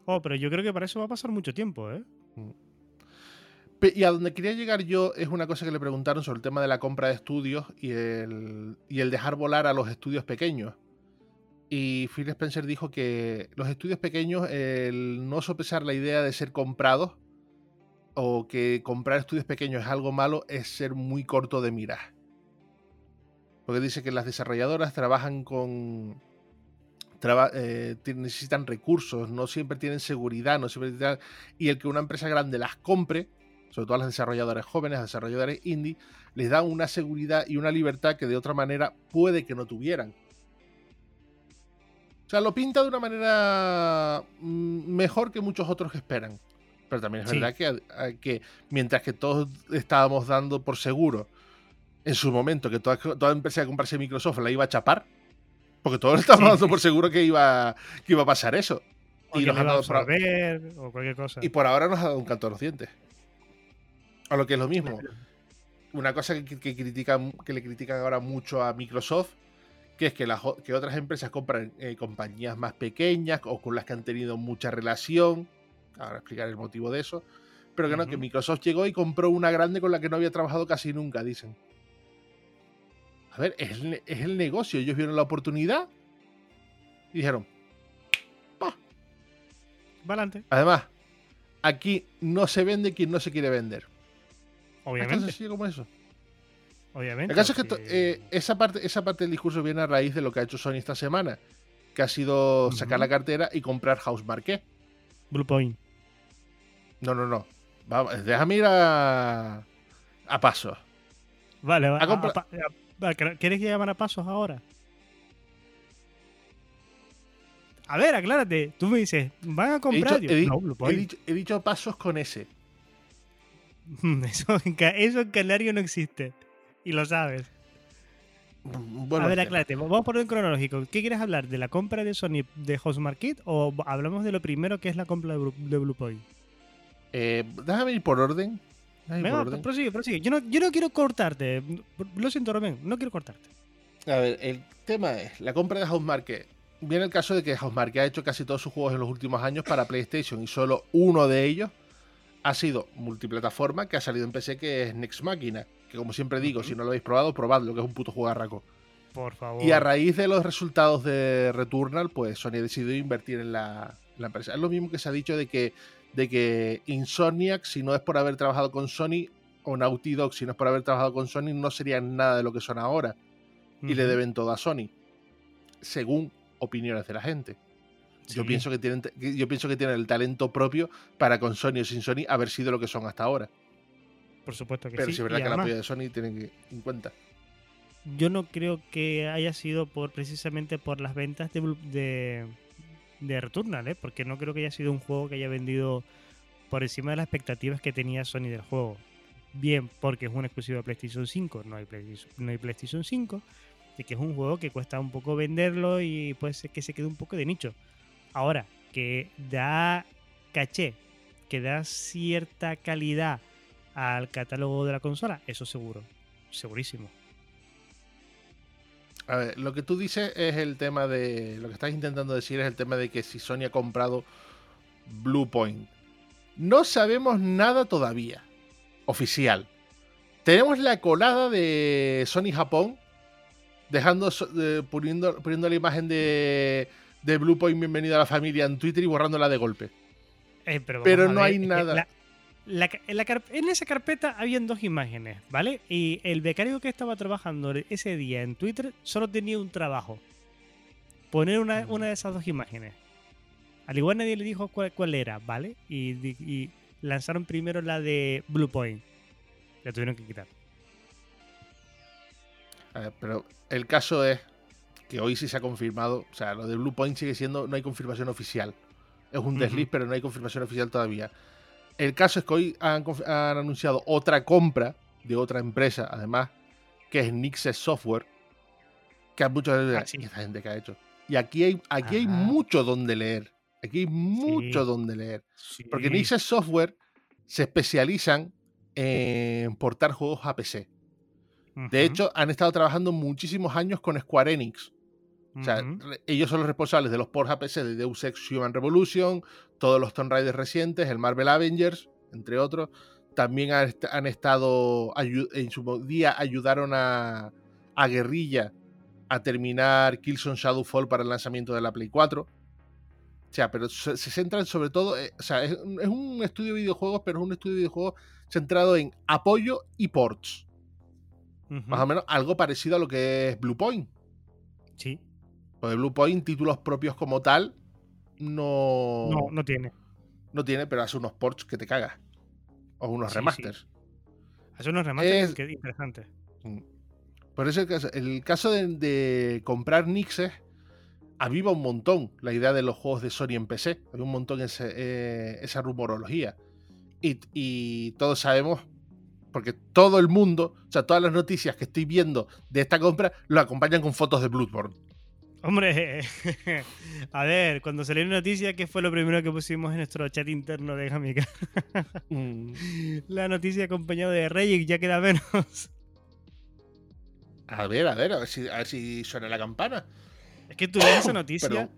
Oh, pero yo creo que para eso va a pasar mucho tiempo, ¿eh? Mm. Y a donde quería llegar yo es una cosa que le preguntaron sobre el tema de la compra de estudios y el, y el dejar volar a los estudios pequeños. Y Phil Spencer dijo que los estudios pequeños, el no sopesar la idea de ser comprados o que comprar estudios pequeños es algo malo, es ser muy corto de mirar. Porque dice que las desarrolladoras trabajan con. Eh, necesitan recursos, no siempre tienen seguridad, no siempre y el que una empresa grande las compre, sobre todo las desarrolladoras jóvenes, desarrolladores indie, les da una seguridad y una libertad que de otra manera puede que no tuvieran. O sea, lo pinta de una manera mm, mejor que muchos otros que esperan. Pero también es verdad que, que, mientras que todos estábamos dando por seguro en su momento que toda, toda empresa que comprase Microsoft la iba a chapar, porque todos estábamos dando por seguro que iba, que iba a pasar eso. y nos ha dado por ver, o cualquier cosa. Y por ahora nos ha dado un canto a los dientes. A lo que es lo mismo. Una cosa que, critican, que le critican ahora mucho a Microsoft, que es que, las, que otras empresas compran eh, compañías más pequeñas o con las que han tenido mucha relación Ahora explicar el motivo de eso. Pero que no, que Microsoft llegó y compró una grande con la que no había trabajado casi nunca, dicen. A ver, es el, negocio. Ellos vieron la oportunidad y dijeron, ¡Pah! Valante. Además, aquí no se vende quien no se quiere vender. Obviamente. Es como eso. Obviamente. El caso es que eh, esa, parte, esa parte del discurso viene a raíz de lo que ha hecho Sony esta semana, que ha sido sacar la cartera y comprar House Marquet. Bluepoint. No, no, no. déjame ir a, a pasos. Vale, va, ¿quieres que llamen a pasos ahora? A ver, aclárate. Tú me dices, van a comprar. He dicho, pasos con S. Eso eso en Canario no existe. Y lo sabes. Mm, a ver, aclárate, vamos a poner en cronológico. ¿Qué quieres hablar? ¿De la compra de Sony de House Market o hablamos de lo primero que es la compra de Bluepoint? Eh, déjame ir por orden. Venga, prosigue, prosigue. Yo no, yo no quiero cortarte. Lo siento, Rubén, no quiero cortarte. A ver, el tema es la compra de Housemarque. Viene el caso de que Housemarque ha hecho casi todos sus juegos en los últimos años para PlayStation y solo uno de ellos ha sido multiplataforma que ha salido en PC, que es Next Machina. Que como siempre digo, si no lo habéis probado, probadlo, que es un puto jugarraco. Por favor. Y a raíz de los resultados de Returnal, pues Sony ha decidido invertir en la, la empresa. Es lo mismo que se ha dicho de que de que Insomniac, si no es por haber trabajado con Sony, o Naughty Dog, si no es por haber trabajado con Sony, no serían nada de lo que son ahora. Y le deben todo a Sony. Según opiniones de la gente. Yo, pienso que tienen, yo pienso que tienen el talento propio para con Sony o sin Sony haber sido lo que son hasta ahora. Por supuesto que Pero sí. Pero si es verdad que la apoyo de Sony tienen que en cuenta. Yo no creo que haya sido por precisamente por las ventas de de Returnal, ¿eh? porque no creo que haya sido un juego que haya vendido por encima de las expectativas que tenía Sony del juego. Bien, porque es un exclusivo de PlayStation 5, no hay PlayStation, no hay PlayStation 5, y que es un juego que cuesta un poco venderlo y puede ser que se quede un poco de nicho. Ahora, que da caché, que da cierta calidad al catálogo de la consola, eso seguro, segurísimo. A ver, lo que tú dices es el tema de. Lo que estás intentando decir es el tema de que si Sony ha comprado Bluepoint. No sabemos nada todavía. Oficial. Tenemos la colada de Sony Japón. Dejando. poniendo, poniendo la imagen de. De Bluepoint Bienvenido a la familia en Twitter y borrándola de golpe. Eh, pero, no hay nada en, esa carpeta habían dos imágenes, ¿vale? Y el becario que estaba trabajando ese día en Twitter solo tenía un trabajo. Poner una, mm. de esas dos imágenes. Al igual nadie le dijo cuál, era, ¿vale? Y, lanzaron primero la de Blue Point. La tuvieron que quitar. pero el caso es que hoy sí se ha confirmado, o sea, lo de Blue Point sigue siendo, no hay confirmación oficial. Es un desliz, pero no hay confirmación oficial todavía. El caso es que hoy han, anunciado otra compra de otra empresa, además, que es Nixes Software, que hay muchos de ah, esta gente que ha hecho. Y aquí hay, aquí hay mucho donde leer. Aquí hay mucho donde leer. Porque Nixes Software se especializan en portar juegos a PC. De hecho, han estado trabajando muchísimos años con Square Enix. O sea, ellos son los responsables de los ports a PC de Deus Ex Human Revolution, todos los Tomb Raiders recientes, el Marvel Avengers, entre otros. También han, estado, en su día ayudaron a, a Guerrilla a terminar Killzone Shadowfall para el lanzamiento de la Play 4. O sea, pero se, centran sobre todo, eh, o sea, es, un estudio de videojuegos, pero es un estudio de videojuegos centrado en apoyo y ports. Más o menos algo parecido a lo que es Blue Point. Sí. Pues Blue Point, títulos propios como tal, no. No, no tiene. No tiene, pero hace unos ports que te cagas. O unos remasters. Hace unos remasters que interesantes. Mm. Por eso el caso, de, comprar Nixes aviva un montón la idea de los juegos de Sony en PC. Hay un montón eh, esa rumorología. Y, y, todos sabemos, porque todo el mundo, o sea, todas las noticias que estoy viendo de esta compra, lo acompañan con fotos de Bloodborne. Hombre, a ver, cuando salió la noticia, ¿qué fue lo primero que pusimos en nuestro chat interno de Jamica? Mm. La noticia acompañada de Rey, ya queda menos. A ver, a ver, a ver si, suena la campana. Es que tú ves esa noticia.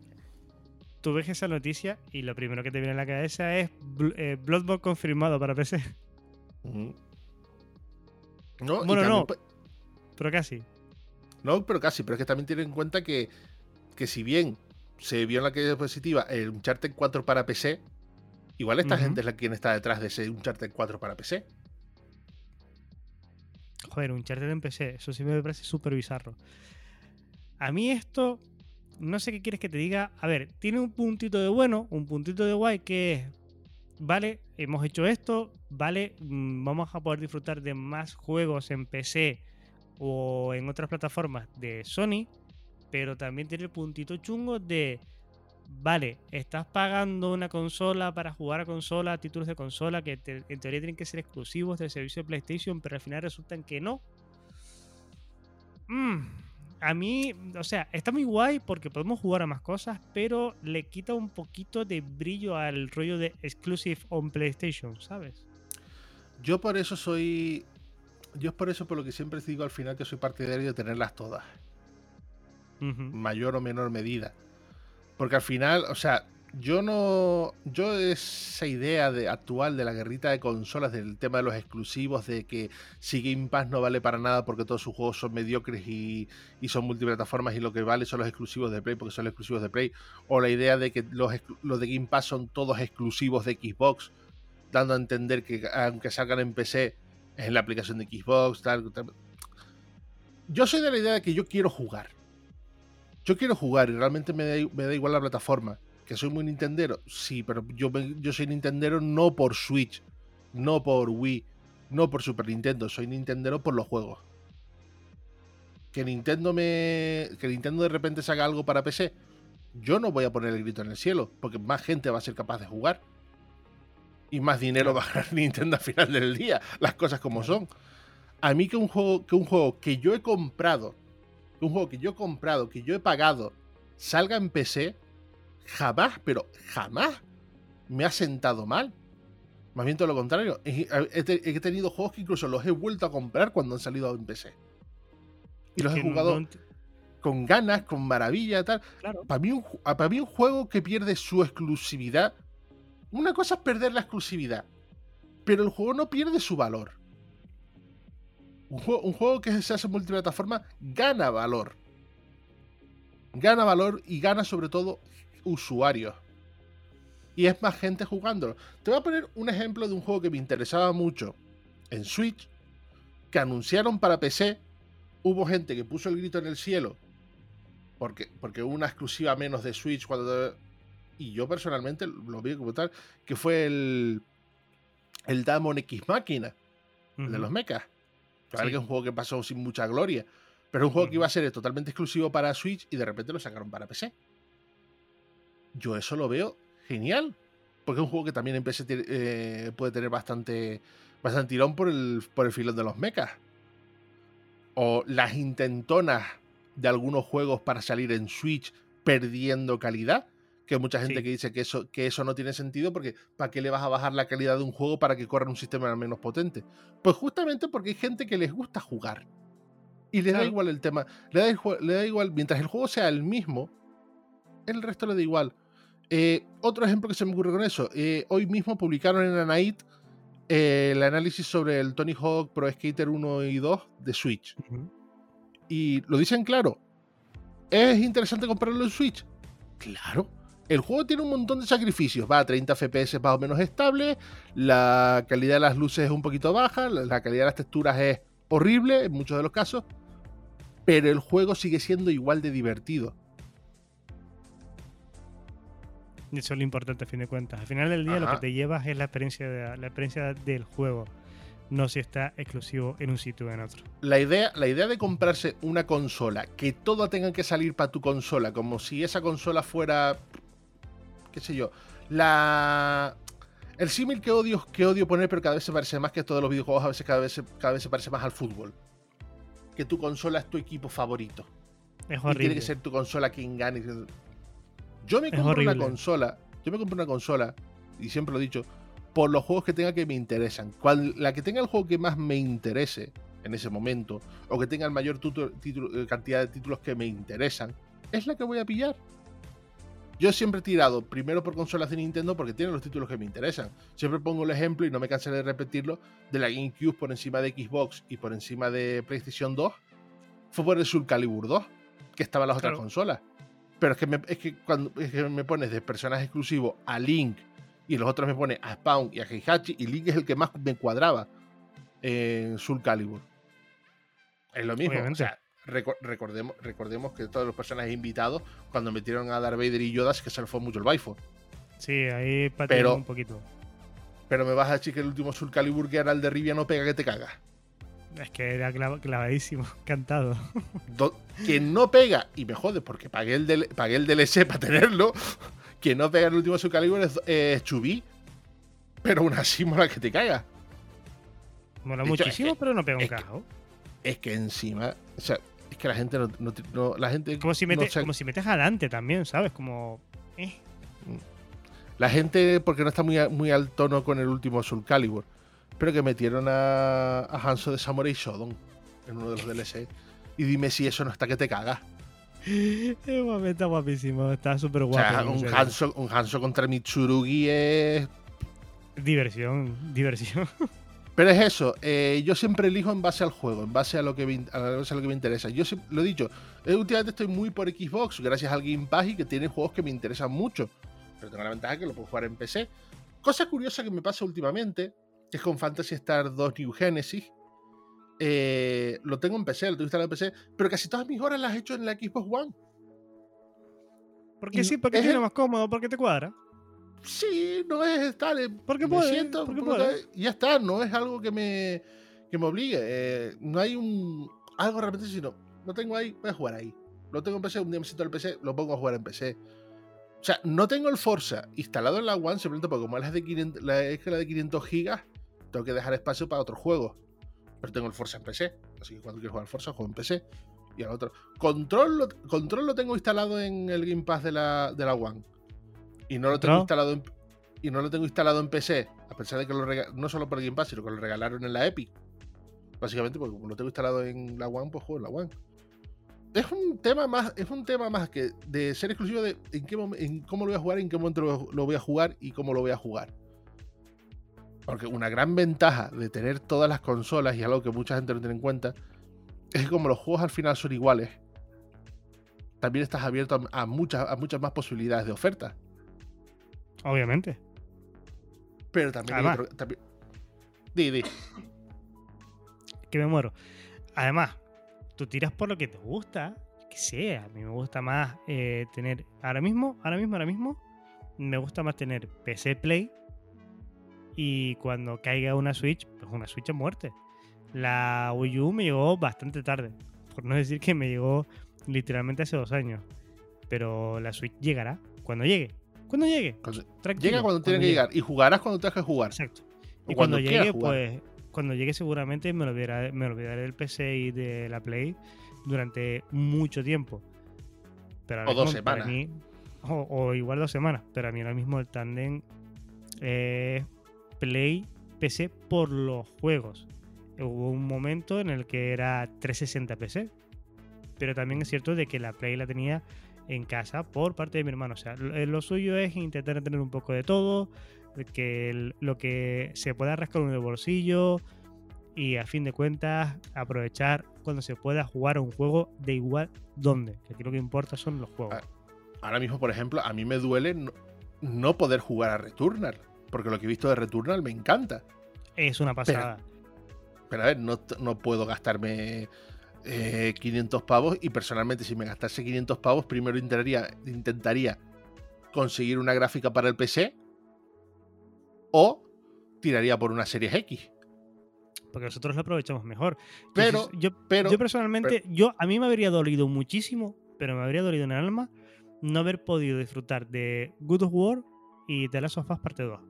Tú ves esa noticia y lo primero que te viene a la cabeza es eh, Bloodborne confirmado para PC. No, bueno, no. Pero casi. No, pero casi. Pero es que también tiene en cuenta que, que si bien se vio en la caída positiva el Uncharted 4 para PC, igual esta gente es la quien está detrás de ese Uncharted 4 para PC. Joder, un charter en PC, eso sí me parece súper bizarro. A mí esto, no sé qué quieres que te diga. A ver, tiene un puntito de bueno, un puntito de guay que es, vale, hemos hecho esto, vale, mm, vamos a poder disfrutar de más juegos en PC o en otras plataformas de Sony, pero también tiene el puntito chungo de vale, estás pagando una consola para jugar a consola, títulos de consola que en teoría tienen que ser exclusivos del servicio de PlayStation, pero al final resultan que no. Mm, a mí, o sea, está muy guay porque podemos jugar a más cosas, pero le quita un poquito de brillo al rollo de exclusive on PlayStation, ¿sabes? Yo por eso soy. Yo es por eso por lo que siempre digo al final que soy partidario de tenerlas todas. Mayor o menor medida. Porque al final, o sea, yo no. Yo esa idea de, actual de la guerrita de consolas, del tema de los exclusivos, de que si Game Pass no vale para nada porque todos sus juegos son mediocres y, son multiplataformas y lo que vale son los exclusivos de Play porque son los exclusivos de Play, o la idea de que los, los de Game Pass son todos exclusivos de Xbox, dando a entender que aunque salgan en PC, es en la aplicación de Xbox, tal. Yo soy de la idea de que yo quiero jugar yo quiero jugar y realmente me da, igual la plataforma. Que soy muy Nintendero, sí, pero yo, yo soy Nintendero no por Switch, no por Wii, no por Super Nintendo, soy Nintendero por los juegos. Que Nintendo me. Que Nintendo de repente saca algo para PC. Yo no voy a poner el grito en el cielo, porque más gente va a ser capaz de jugar. Y más dinero va a ganar Nintendo al final del día. Las cosas como son. A mí que un juego que, un juego que yo he comprado un juego que yo he comprado, que yo he pagado, salga en PC, jamás, pero jamás me ha sentado mal. Más bien todo lo contrario. He, tenido juegos que incluso los he vuelto a comprar cuando han salido en PC. Y los he jugado con ganas, con maravilla, tal. Para, mí un, para mí un juego que pierde su exclusividad. Una cosa es perder la exclusividad. Pero el juego no pierde su valor. Un juego, que se hace multiplataforma gana valor. Gana valor y gana sobre todo usuarios. Y es más gente jugándolo. Te voy a poner un ejemplo de un juego que me interesaba mucho en Switch, que anunciaron para PC. Hubo gente que puso el grito en el cielo porque, porque una exclusiva menos de Switch cuando... Y yo personalmente lo vi como tal, que fue el, el Damon X Máquina, de los mechas. Claro que es un juego que pasó sin mucha gloria. Pero es un juego que iba a ser totalmente exclusivo para Switch y de repente lo sacaron para PC. Yo eso lo veo genial. Porque es un juego que también en PC eh, puede tener bastante, bastante tirón por el, por el filón de los mechas. O las intentonas de algunos juegos para salir en Switch perdiendo calidad. Que hay mucha gente que dice que eso, que eso no tiene sentido porque ¿para qué le vas a bajar la calidad de un juego para que corra un sistema menos potente? Pues justamente porque hay gente que les gusta jugar. Y le da igual el tema. Le da, le da, igual, mientras el juego sea el mismo, el resto le da igual. Eh, otro ejemplo que se me ocurre con eso. Eh, hoy mismo publicaron en Anait eh, el análisis sobre el Tony Hawk Pro Skater 1 y 2 de Switch. Y lo dicen claro. ¿Es interesante comprarlo en Switch? Claro. El juego tiene un montón de sacrificios. Va a 30 FPS más o menos estable. La calidad de las luces es un poquito baja. La calidad de las texturas es horrible en muchos de los casos. Pero el juego sigue siendo igual de divertido. Eso es lo importante a fin de cuentas. Al final del día lo que te llevas es la experiencia, de, la experiencia del juego no si está exclusivo en un sitio o en otro. La idea, la idea de comprarse una consola, que todo tenga que salir para tu consola, como si esa consola fuera, qué sé yo, la... El símil que odio, que odio poner, pero cada vez se parece más que todos los videojuegos, a veces cada vez, cada vez se parece más al fútbol. Que tu consola es tu equipo favorito. Es horrible. tiene que ser tu consola quien gane. Yo me compro una consola, yo me compro una consola, y siempre lo he dicho, por los juegos que tenga que me interesan. la que tenga el juego que más me interese en ese momento, o que tenga el mayor eh, cantidad de títulos que me interesan, es la que voy a pillar. Yo siempre he tirado primero por consolas de Nintendo porque tienen los títulos que me interesan. Siempre pongo el ejemplo, y no me cansaré de repetirlo, de la GameCube por encima de Xbox y por encima de PlayStation 2. Fue por el Soul Calibur 2, que estaba en las otras consolas. Pero es que, me, es que cuando me pones de personaje exclusivo a Link, y los otros me pone a Spawn y a Heihachi y Link es el que más me cuadraba en Soul Calibur. Es lo mismo. O sea, recordemos, recordemos que todos los personajes invitados, cuando metieron a Darth Vader y Yoda, es que se le fue mucho el Bifo. Sí, ahí pero, un poquito. Pero me vas a decir que el último Soul Calibur que era el de Rivia no pega que te cagas. Es que era clavadísimo, cantado. que no pega, y me jode porque pagué el, pagué el DLC para tenerlo, que no pega el último su Calibur es, Chubí. Pero aún así mola que te caiga. Mola muchísimo, pero no pega un cajo. Es que encima, o sea, es que la gente no, la gente como si metes, como si metes adelante también, ¿sabes? Como eh. la gente porque no está muy, muy al tono con el último Soul Calibur, pero que metieron a, a Hanzo de Samurai Shodown en uno de los DLC. Y dime si eso no está que te cagas. Está guapísimo, está súper guapo. un, Hanso, un Hanso contra Mitsurugi es. Diversión, diversión. Pero es eso, eh, yo siempre elijo en base al juego, en base a lo que me, a lo que me interesa. Yo lo he dicho, eh, últimamente estoy muy por Xbox, gracias al Game Pass y que tiene juegos que me interesan mucho. Pero tengo la ventaja que lo puedo jugar en PC. Cosa curiosa que me pasa últimamente, que es con Fantasy Star 2 New Genesis, eh, lo tengo en PC, lo tengo instalado en PC, pero casi todas mis horas las he hecho en la Xbox One. Porque sí, porque es más cómodo, porque te cuadra. Sí, no es tal. Porque puede, siento, porque ya está, no es algo que me, que me obligue. Eh, no hay un algo realmente, sino lo tengo ahí, voy a jugar ahí. Lo tengo en PC, un día me siento el PC, lo pongo a jugar en PC. O sea, no tengo el Forza instalado en la One simplemente porque como es de 500, la, es que la de 500 gigas, tengo que dejar espacio para otros juegos pero tengo el Forza en PC. Así que cuando quiero jugar Forza, juego en PC. Y al otro. Control lo, control lo tengo instalado en el Game Pass de la, de la One. Y no lo tengo instalado en, y no lo tengo instalado en PC. A pesar de que lo regalaron, no solo por Game Pass, sino que lo regalaron en la Epic. Básicamente, porque como lo tengo instalado en la One, pues juego en la One. Es un tema más, es un tema más que de ser exclusivo de en, qué, en cómo lo voy a jugar, en qué momento lo voy a jugar y cómo lo voy a jugar. Porque una gran ventaja de tener todas las consolas, y algo que mucha gente no tiene en cuenta, es que como los juegos al final son iguales, también estás abierto a, muchas, a muchas más posibilidades de oferta. Obviamente. Pero también, hay otro, Di, di. Que me muero. Además, tú tiras por lo que te gusta. Que sea. A mí me gusta más eh, tener. Ahora mismo, ahora mismo, ahora mismo. Me gusta más tener PC Play y cuando caiga una Switch, pues una Switch es muerte. La Wii U me llegó bastante tarde. por no decir que me llegó literalmente hace dos años. Pero la Switch llegará cuando llegue. Cuando llegue. llega cuando tiene que llegar y jugarás cuando tengas que jugar. Exacto. y cuando, llegue, pues, cuando llegue seguramente me olvidaré, me olvidaré del PC y de la Play durante mucho tiempo. Pero o dos semanas. o, igual dos semanas. Pero a mí ahora mismo el tandem es Play PC por los juegos. Hubo un momento en el que era 360 PC. Pero también es cierto de que la Play la tenía en casa por parte de mi hermano. O sea, lo suyo es intentar tener un poco de todo, que lo que se pueda rascar en el bolsillo y a fin de cuentas aprovechar cuando se pueda jugar a un juego de igual donde. Que aquí lo que importa son los juegos. Ahora mismo, por ejemplo, a mí me duele no, poder jugar a Returnal, porque lo que he visto de Returnal me encanta. Es una pasada. Pero, a ver, no, no puedo gastarme 500 eh, pavos y personalmente si me gastase 500 pavos primero intentaría, intentaría conseguir una gráfica para el PC o tiraría por una serie X. Porque nosotros lo aprovechamos mejor. Pero, yo, pero, yo personalmente, yo a mí me habría dolido muchísimo, pero me habría dolido en el alma no haber podido disfrutar de Good of War y The Last of Us Parte 2.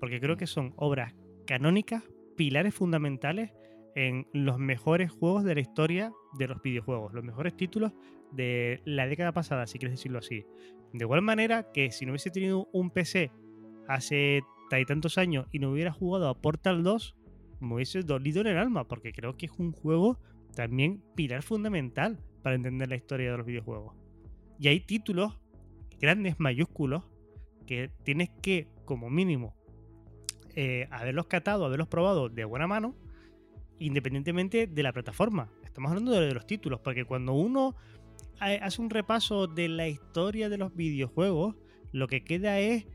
Porque creo que son obras canónicas, pilares fundamentales en los mejores juegos de la historia de los videojuegos, los mejores títulos de la década pasada, si quieres decirlo así. De igual manera que si no hubiese tenido un PC hace tantos años y no hubiera jugado a Portal 2, me hubiese dolido en el alma, porque creo que es un juego también pilar fundamental para entender la historia de los videojuegos. Y hay títulos grandes, mayúsculos, que tienes que, como mínimo, eh, haberlos catado, haberlos probado de buena mano independientemente de la plataforma. Estamos hablando de los títulos, porque cuando uno hace un repaso de la historia de los videojuegos, lo que queda es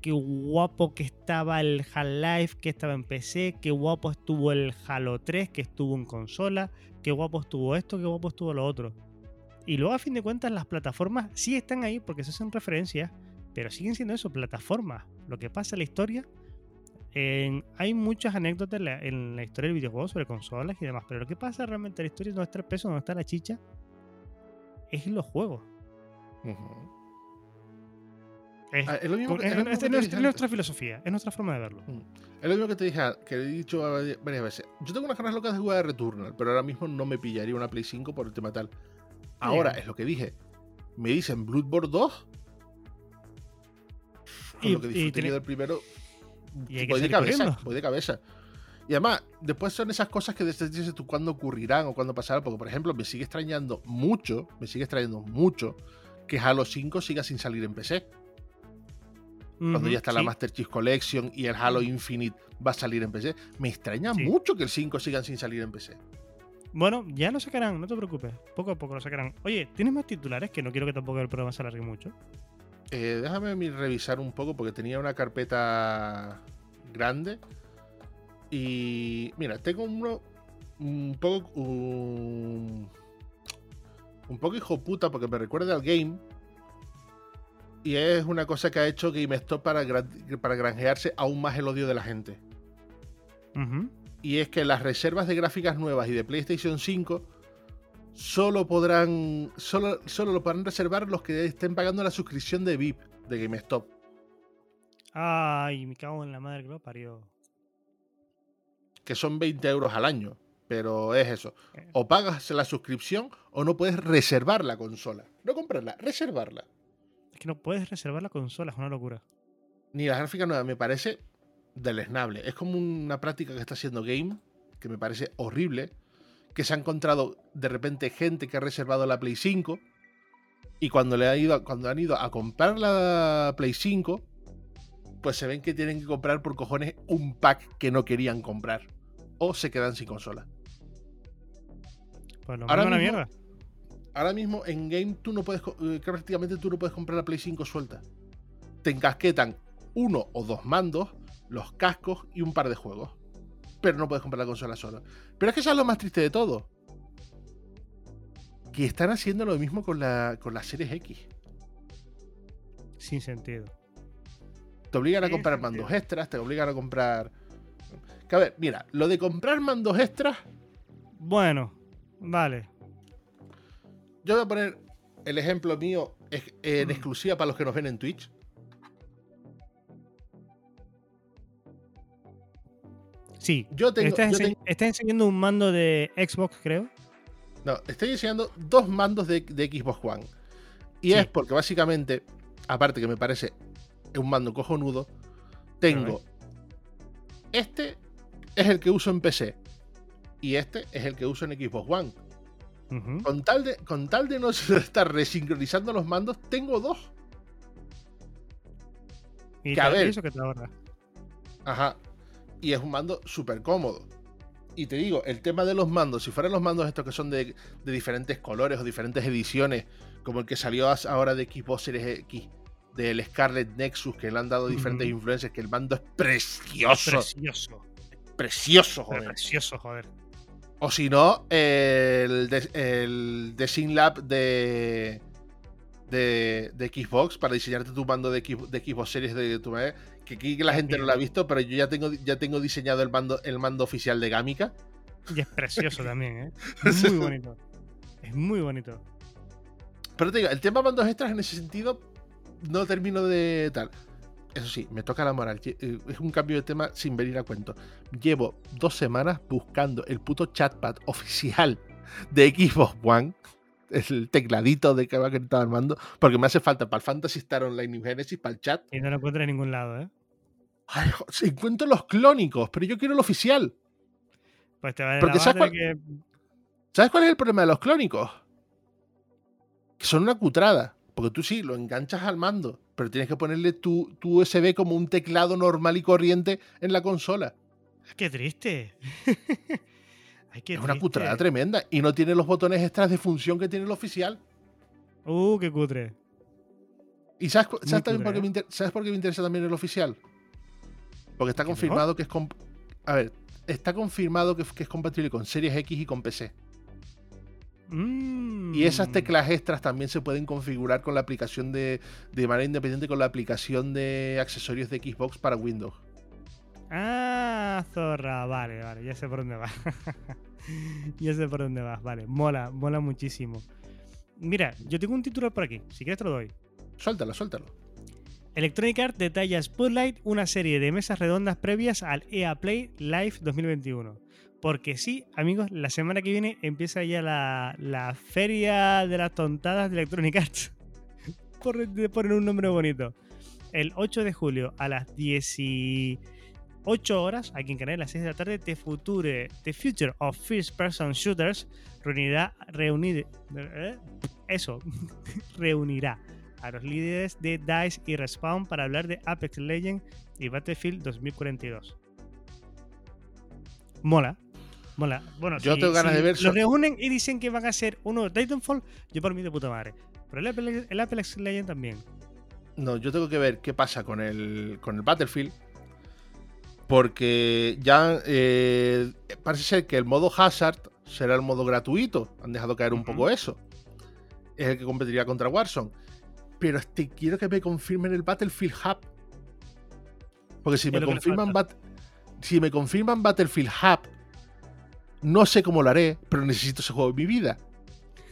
qué guapo que estaba el Half-Life que estaba en PC, qué guapo estuvo el Halo 3 que estuvo en consola, qué guapo estuvo esto, qué guapo estuvo lo otro. Y luego a fin de cuentas las plataformas sí están ahí porque se hacen referencias, pero siguen siendo eso, plataformas. Lo que pasa en la historia hay muchas anécdotas en la, historia del videojuego sobre consolas y demás, pero lo que pasa realmente en la historia, donde está el peso, donde está la chicha, es en los juegos. Es, nuestra, filosofía, es nuestra forma de verlo. Mm. Es lo mismo que te dije, que he dicho varias veces. Yo tengo unas ganas locas de jugar a Returnal, pero ahora mismo no me pillaría una Play 5 por el tema tal. Ahora, es lo que dije. Me dicen Bloodborne 2. Con lo que disfruté del primero, y voy de cabeza, voy de cabeza. Y además, después son esas cosas que dices tú cuándo ocurrirán o cuándo pasarán. Porque, por ejemplo, me sigue extrañando mucho, me sigue extrañando mucho que Halo 5 siga sin salir en PC. Cuando ya está la Master Chief Collection y el Halo Infinite va a salir en PC. Me extraña mucho que el 5 sigan sin salir en PC. Bueno, ya lo sacarán, no te preocupes. Poco a poco lo sacarán. Oye, ¿tienes más titulares? Que no quiero que tampoco el programa se alargue mucho. Eh, déjame revisar un poco porque tenía una carpeta grande. Y mira, tengo uno un poco un, poco hijo puta porque me recuerda al game. Y es una cosa que ha hecho GameStop para, para granjearse aún más el odio de la gente. Y es que las reservas de gráficas nuevas y de PlayStation 5 solo podrán. Solo, solo lo podrán reservar los que estén pagando la suscripción de VIP de GameStop. Ay, me cago en la madre que lo parió. Que son 20 euros al año. Pero es eso. Eh. O pagas la suscripción o no puedes reservar la consola. No comprarla, reservarla. Es que no puedes reservar la consola, es una locura. Ni la gráfica nueva, me parece deleznable. Es como una práctica que está haciendo Game, que me parece horrible que se ha encontrado de repente gente que ha reservado la Play 5 y cuando, le ha ido, cuando han ido a comprar la Play 5, pues se ven que tienen que comprar por cojones un pack que no querían comprar o se quedan sin consola. Pues ahora, mismo, mierda. ahora mismo en game tú no puedes eh, prácticamente tú no puedes comprar la Play 5 suelta. Te encasquetan uno o dos mandos, los cascos y un par de juegos pero no puedes comprar la consola sola. Pero es que eso es lo más triste de todo. Que están haciendo lo mismo con la, con las series X. Sin sentido. Te obligan a comprar mandos extras, te obligan a comprar. a ver, mira, lo de comprar mandos extras. Bueno, vale. yo voy a poner el ejemplo mío en Mm. exclusiva para los que nos ven en Twitch. Sí. Yo tengo, Estás, yo ense- tengo- estás enseñando un mando de Xbox, creo. no, estoy enseñando dos mandos de, de Xbox One. Y Sí. es porque básicamente, aparte que me parece un mando cojonudo, tengo este es el que uso en PC y este es el que uso en Xbox One. Con tal de, con tal de no estar resincronizando los mandos, tengo dos. Y que a ver. eso que te ahorra. Ajá. Y es un mando súper cómodo. Y te digo, el tema de los mandos, si fueran los mandos estos que son de, de diferentes colores o diferentes ediciones, como el que salió ahora de Xbox Series X, del Scarlet Nexus, que le han dado diferentes Ujú. influencias, que el mando es precioso. Precioso. precioso, joder. Precioso, joder. O si no, el de, el de SynLab de, de, de Xbox para diseñarte tu mando de, Xbox- de Xbox Series de tu manera. Que aquí la gente no lo ha visto, pero yo ya tengo, ya tengo diseñado el mando, el mando oficial de Gamica. Y es precioso también, ¿eh? Es muy bonito. Es muy bonito. Pero te digo, el tema mandos extras en ese sentido no termino de tal. Eso sí, me toca la moral. Eh, Es un cambio de tema sin venir a cuento. Llevo dos semanas buscando el puto chatpad oficial de Xbox One. El tecladito de que va conectado al mando. Porque me hace falta para el Fantasy Star Online New Genesis, para el chat. Y no lo encuentro en ningún lado, ¿eh? Ay, se encuentro los clónicos, pero yo quiero el oficial. Pues te va a, Porque ¿sabes tener que. ¿Sabes cuál es el problema de los clónicos? Que son una cutrada. Porque tú sí, lo enganchas al mando, pero tienes que ponerle tu, tu USB como un teclado normal y corriente en la consola. ¡Qué triste! Ay, qué es una triste. cutrada tremenda. Y no tiene los botones extras de función que tiene el oficial. Uh, qué cutre. ¿Y sabes, cu- Muy sabes también por cutre, qué ¿eh? me inter- sabes por qué me interesa también el oficial? Porque está confirmado que es... A ver, está confirmado que, que es compatible con Series X y con PC. Y esas Mm. teclas extras también se pueden configurar con la aplicación de, de manera independiente con la aplicación de accesorios de Xbox para Windows. Ah, zorra. Vale, vale. Ya sé por dónde vas. ya sé por dónde vas. Vale. Mola, mola muchísimo. Mira, yo tengo un titular por aquí. Si quieres te lo doy. Suéltalo, suéltalo. Electronic Arts detalla Spotlight, una serie de mesas redondas previas al EA Play Live 2021. Porque sí, amigos, la semana que viene empieza ya la, la feria de las tontadas de Electronic Arts. Por poner un nombre bonito. El 8 de julio a las 18 horas, aquí en Canal, a las 6 de la tarde, The Future, The Future of First Person Shooters reunirá, reunir, ¿eh? eso, reunirá a los líderes de DICE y Respawn para hablar de Apex Legends y Battlefield 2042. Mola. Mola. Bueno, Yo si- tengo ganas si de ver Los so- reúnen y dicen que van a ser uno de Titanfall, yo por mí de puta madre. Pero el Apex, el Apex Legends también. No, yo tengo que ver qué pasa con el, con el Battlefield. Porque ya eh, parece ser que el modo Hazard será el modo gratuito. Han dejado caer un poco eso. Es el que competiría contra Warzone. Pero este, quiero que me confirmen el Battlefield Hub. Porque si me confirman si me confirman Battlefield Hub, no sé cómo lo haré, pero necesito ese juego en mi vida.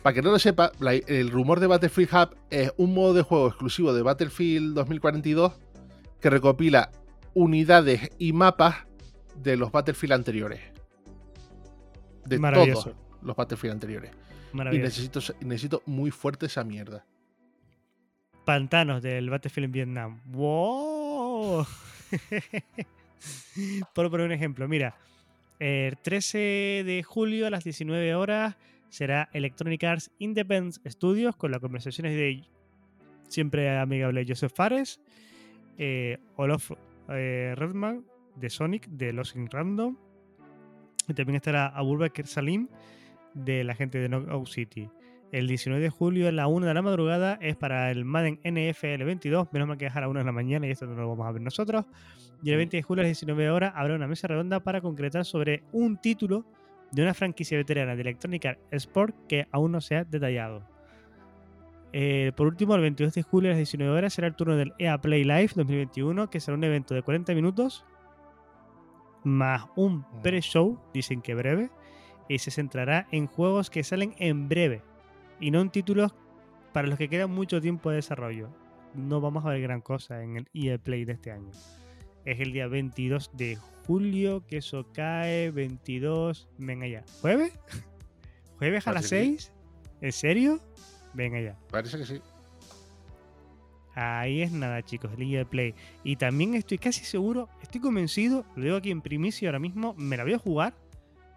Para que no lo sepa, el rumor de Battlefield Hub es un modo de juego exclusivo de Battlefield 2042 que recopila unidades y mapas de los Battlefield anteriores. De todos los Battlefield anteriores. Y Maravilloso. necesito, necesito muy fuerte esa mierda. Pantanos del Battlefield en Vietnam. ¡Wow! Por poner un ejemplo, mira. El 13 de julio a las 19 horas será Electronic Arts Independence Studios con las conversaciones de siempre amigable Joseph Fares, eh, Olof eh, Redman de Sonic de Lost in Random y también estará Abubakar Salim de la gente de Knockout City. El 19 de julio a la 1 de la madrugada es para el Madden NFL 22. Menos mal que dejar a la 1 de la mañana y esto no lo vamos a ver nosotros. Y el 20 de julio a las 19 horas habrá una mesa redonda para concretar sobre un título de una franquicia veterana de Electronic Sport que aún no se ha detallado. Eh, por último, el 22 de julio a las 19 horas será el turno del EA Play Live 2021, que será un evento de 40 minutos más un pre-show, dicen que breve, y se centrará en juegos que salen en breve y no en títulos para los que queda mucho tiempo de desarrollo. No vamos a ver gran cosa en el EA Play de este año. Es el día 22 de julio, que eso cae 22. Venga ya. ¿Jueves? ¿Jueves a las 6? ¿En serio? Venga ya. Parece que sí. Ahí es nada, chicos, el EA Play. Y también estoy casi seguro, estoy convencido, lo digo aquí en primicia ahora mismo, me la voy a jugar.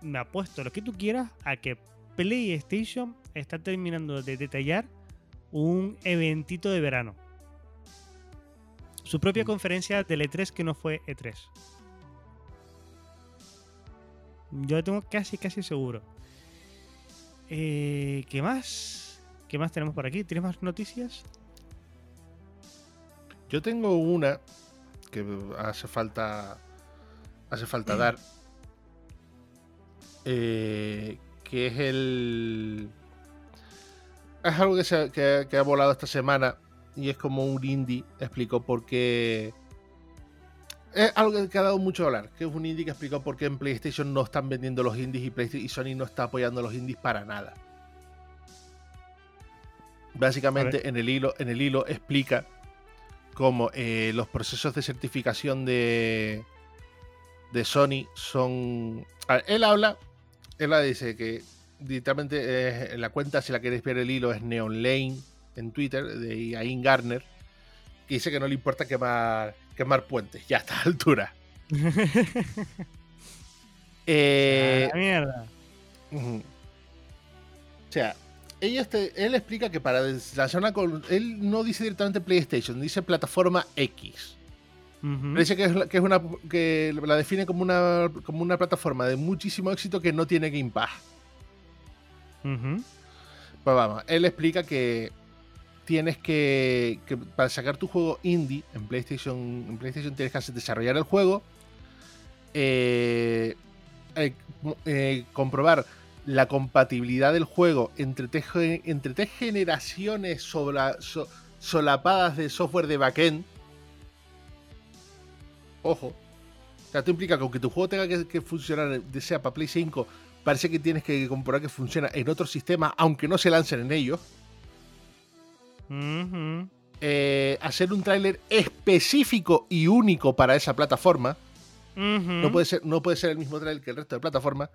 Me apuesto lo que tú quieras a que PlayStation está terminando de detallar un eventito de verano. Su propia Mm. conferencia del E3 que no fue E3. Yo lo tengo casi, casi seguro. Eh, ¿Qué más? ¿Qué más tenemos por aquí? ¿Tienes más noticias? Yo tengo una que hace falta. Hace falta dar. eh, que es el. Es algo que, se- que- que ha volado esta semana. Y es como un indie explicó por qué. Es algo que ha dado mucho a hablar. Que es un indie que explicó por qué en PlayStation no están vendiendo los indies y, PlayStation, y Sony no está apoyando los indies para nada. Básicamente en el hilo, en el hilo explica cómo eh, los procesos de certificación de, de Sony son. ver, él habla, él dice que directamente eh, en la cuenta, si la queréis ver el hilo, es Neon Lane en Twitter, de Ian Garner, que dice que no le importa quemar, quemar puentes, ya a esta altura. Eh, Ah, mierda. O sea, ella este- él explica que para una col- él no dice directamente PlayStation, dice plataforma X. Dice que es, la- que es una que la define como una como una plataforma de muchísimo éxito que no tiene Game Pass. Pues vamos, él explica que tienes que, que para sacar tu juego indie en PlayStation, en PlayStation tienes que hacer- desarrollar el juego, eh, eh, eh, comprobar la compatibilidad del juego entre tres, entre tres generaciones so- solapadas de software de backend. Ojo. O sea, esto implica que aunque tu juego tenga que, que funcionar, sea para Play 5, parece que tienes que comprobar que funciona en otros sistemas, aunque no se lancen en ellos. Eh, hacer un tráiler específico y único para esa plataforma. No, puede ser, no puede ser el mismo tráiler que el resto de plataformas.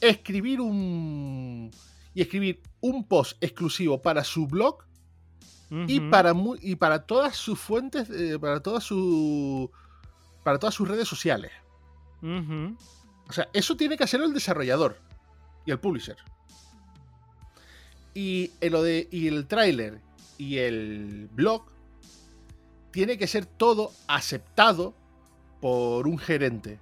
Escribir un. Y escribir un post exclusivo para su blog y, para y para todas sus fuentes, eh, para todas su, para todas sus redes sociales. O sea, eso tiene que hacer el desarrollador y el publisher. Y el, lo de, y el tráiler y el blog tiene que ser todo aceptado por un gerente.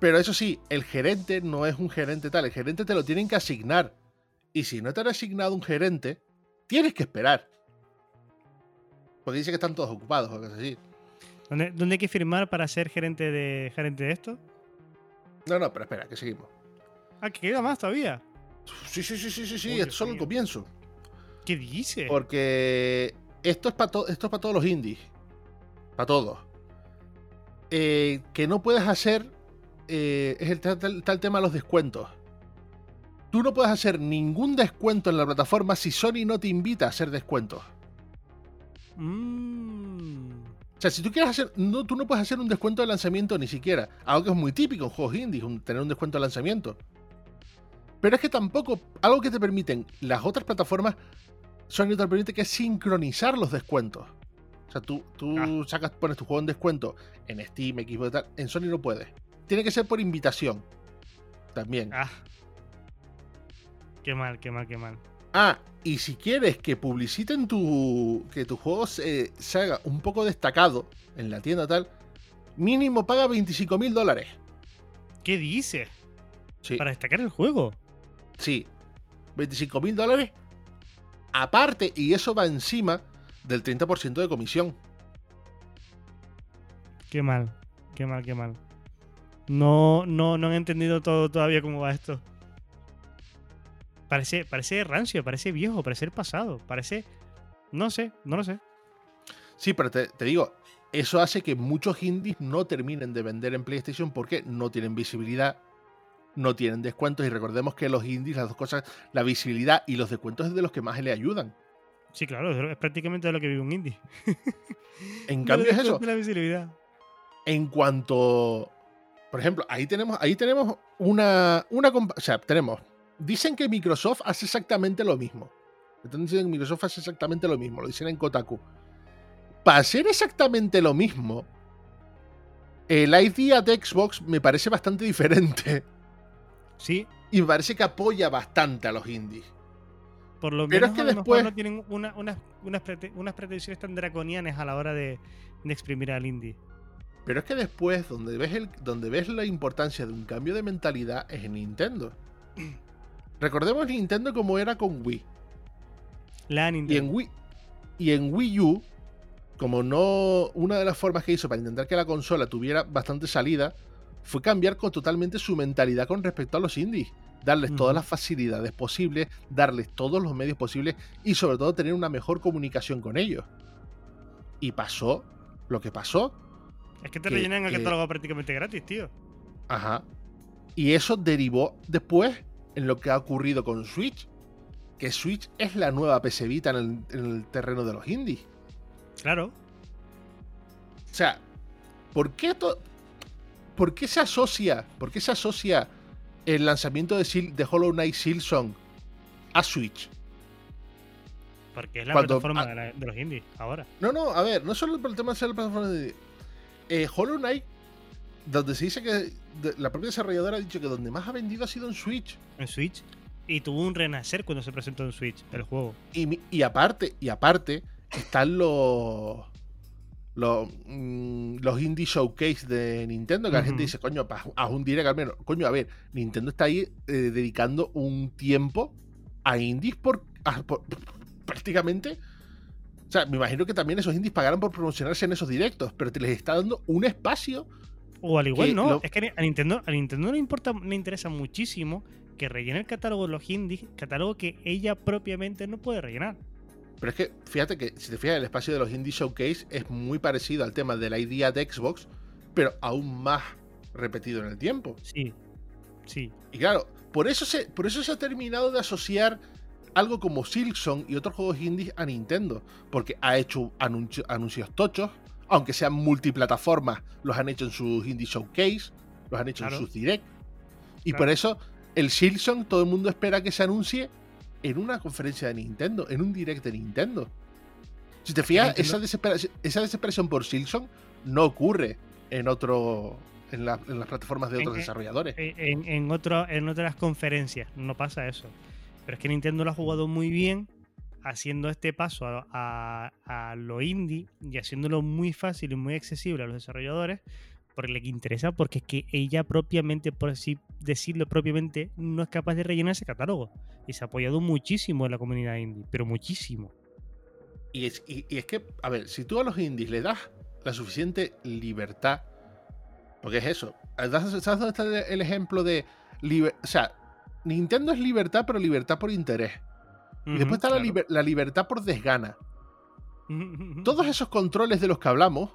Pero eso sí, el gerente no es un gerente tal, el gerente te lo tienen que asignar. Y si no te han asignado un gerente, tienes que esperar. Porque dice que están todos ocupados o cosas así. ¿Dónde, dónde hay que firmar para ser gerente de gerente de esto? No, no, pero espera, que seguimos. Ah, que queda más todavía. Sí, sí, sí, sí, sí, sí, esto es solo el comienzo. ¿Qué dice? Porque esto es para esto es para todos los indies. Para todos. Eh, que no puedes hacer. Eh, es el tal, tema de los descuentos. Tú no puedes hacer ningún descuento en la plataforma si Sony no te invita a hacer descuentos. Mm. O sea, si tú quieres hacer. No, tú no puedes hacer un descuento de lanzamiento ni siquiera. Algo que es muy típico en juegos indies, un- tener un descuento de lanzamiento. Pero es que tampoco. Algo que te permiten las otras plataformas. Sony te permite que es sincronizar los descuentos. O sea, tú, tú Ah. sacas, pones tu juego en descuento en Steam, Xbox y tal. En Sony no puedes. Tiene que ser por invitación. También. Ah. Qué mal, qué mal, qué mal. Ah, y si quieres que publiciten tu. que tu juego se, se haga un poco destacado en la tienda tal, mínimo paga 25 mil dólares. ¿Qué dice? Sí, Para destacar el juego. sí. 25 mil dólares. Aparte, y eso va encima del 30% de comisión. Qué mal, qué mal, qué mal. No, no, no han entendido todo todavía cómo va esto. Parece, parece rancio, parece viejo, parece el pasado, parece. No sé, no lo sé. Sí, pero te, te digo, eso hace que muchos indies no terminen de vender en PlayStation porque no tienen visibilidad, no tienen descuentos y recordemos que los indies, las dos cosas, la visibilidad y los descuentos es de los que más le ayudan. Sí, claro, es prácticamente de lo que vive un indie. En cambio es eso. La visibilidad. En cuanto, por ejemplo, ahí tenemos, ahí tenemos una, una, o sea, tenemos, dicen que Microsoft hace exactamente lo mismo. Están diciendo que Microsoft hace exactamente lo mismo, lo dicen en Kotaku. Para hacer exactamente lo mismo, el idea de Xbox me parece bastante diferente. Sí. Y me parece que apoya bastante a los indies. Por lo menos que después no tienen unas, unas, pretensiones tan draconianas a la hora de, exprimir al indie. Pero es que después, donde ves, el, donde ves la importancia de un cambio de mentalidad es en Nintendo. Recordemos Nintendo como era con Wii. La Nintendo. Y en Wii, y en Wii U, como no. Una de las formas que hizo para intentar que la consola tuviera bastante salida fue cambiar con totalmente su mentalidad con respecto a los indies darles todas las facilidades posibles, darles todos los medios posibles y sobre todo tener una mejor comunicación con ellos. Y pasó lo que pasó. Es que te rellenan el catálogo prácticamente gratis, tío. Ajá. Y eso derivó después en lo que ha ocurrido con Switch. Que Switch es la nueva PS Vita en el, terreno de los indies. Claro. O sea, ¿por qué, ¿por qué se asocia? ¿Por qué se asocia el lanzamiento de, de Hollow Knight Silksong a Switch. Porque es la plataforma de, los indies ahora. No, no, a ver, no solo por el tema de ser la plataforma de. Eh, Hollow Knight, donde se dice que la propia desarrolladora ha dicho que donde más ha vendido ha sido en Switch. En Switch. Y tuvo un renacer cuando se presentó en Switch el juego. Y, y aparte, y aparte, están los los, mm, los indie showcase de Nintendo, que la gente dice, coño, haz un direct al menos. Coño, a ver, Nintendo está ahí eh, dedicando un tiempo a indies por, prácticamente. O sea, me imagino que también esos indies pagarán por promocionarse en esos directos, pero te les está dando un espacio. O al igual, no. Es que a Nintendo, a Nintendo le importa, le interesa muchísimo que rellene el catálogo de los indies, catálogo que ella propiamente no puede rellenar. Pero es que fíjate que si te fijas, el espacio de los Indie Showcase es muy parecido al tema de la idea de Xbox, pero aún más repetido en el tiempo. Sí, sí. Y claro, por eso se, por eso se ha terminado de asociar algo como Silksong y otros juegos indies a Nintendo, porque ha hecho anuncios tochos, aunque sean multiplataformas, los han hecho en sus Indie Showcase, los han hecho en sus Direct. Y por eso el Silksong todo el mundo espera que se anuncie en una conferencia de Nintendo, en un direct de Nintendo. Si te fijas, esa, desesperación, por Silson no ocurre en otro. En, las plataformas de otros desarrolladores. En, otro, en otras conferencias no pasa eso. Pero es que Nintendo lo ha jugado muy bien haciendo este paso a, lo indie y haciéndolo muy fácil y muy accesible a los desarrolladores porque le interesa, porque es que ella propiamente, por así decirlo propiamente, no es capaz de rellenar ese catálogo. Y se ha apoyado muchísimo en la comunidad indie, pero muchísimo. Y es, que, a ver, si tú a los indies le das la suficiente libertad, porque es eso, ¿sabes dónde está el ejemplo de... O sea, Nintendo es libertad, pero libertad por interés. y después está la, la libertad por desgana. Todos esos controles de los que hablamos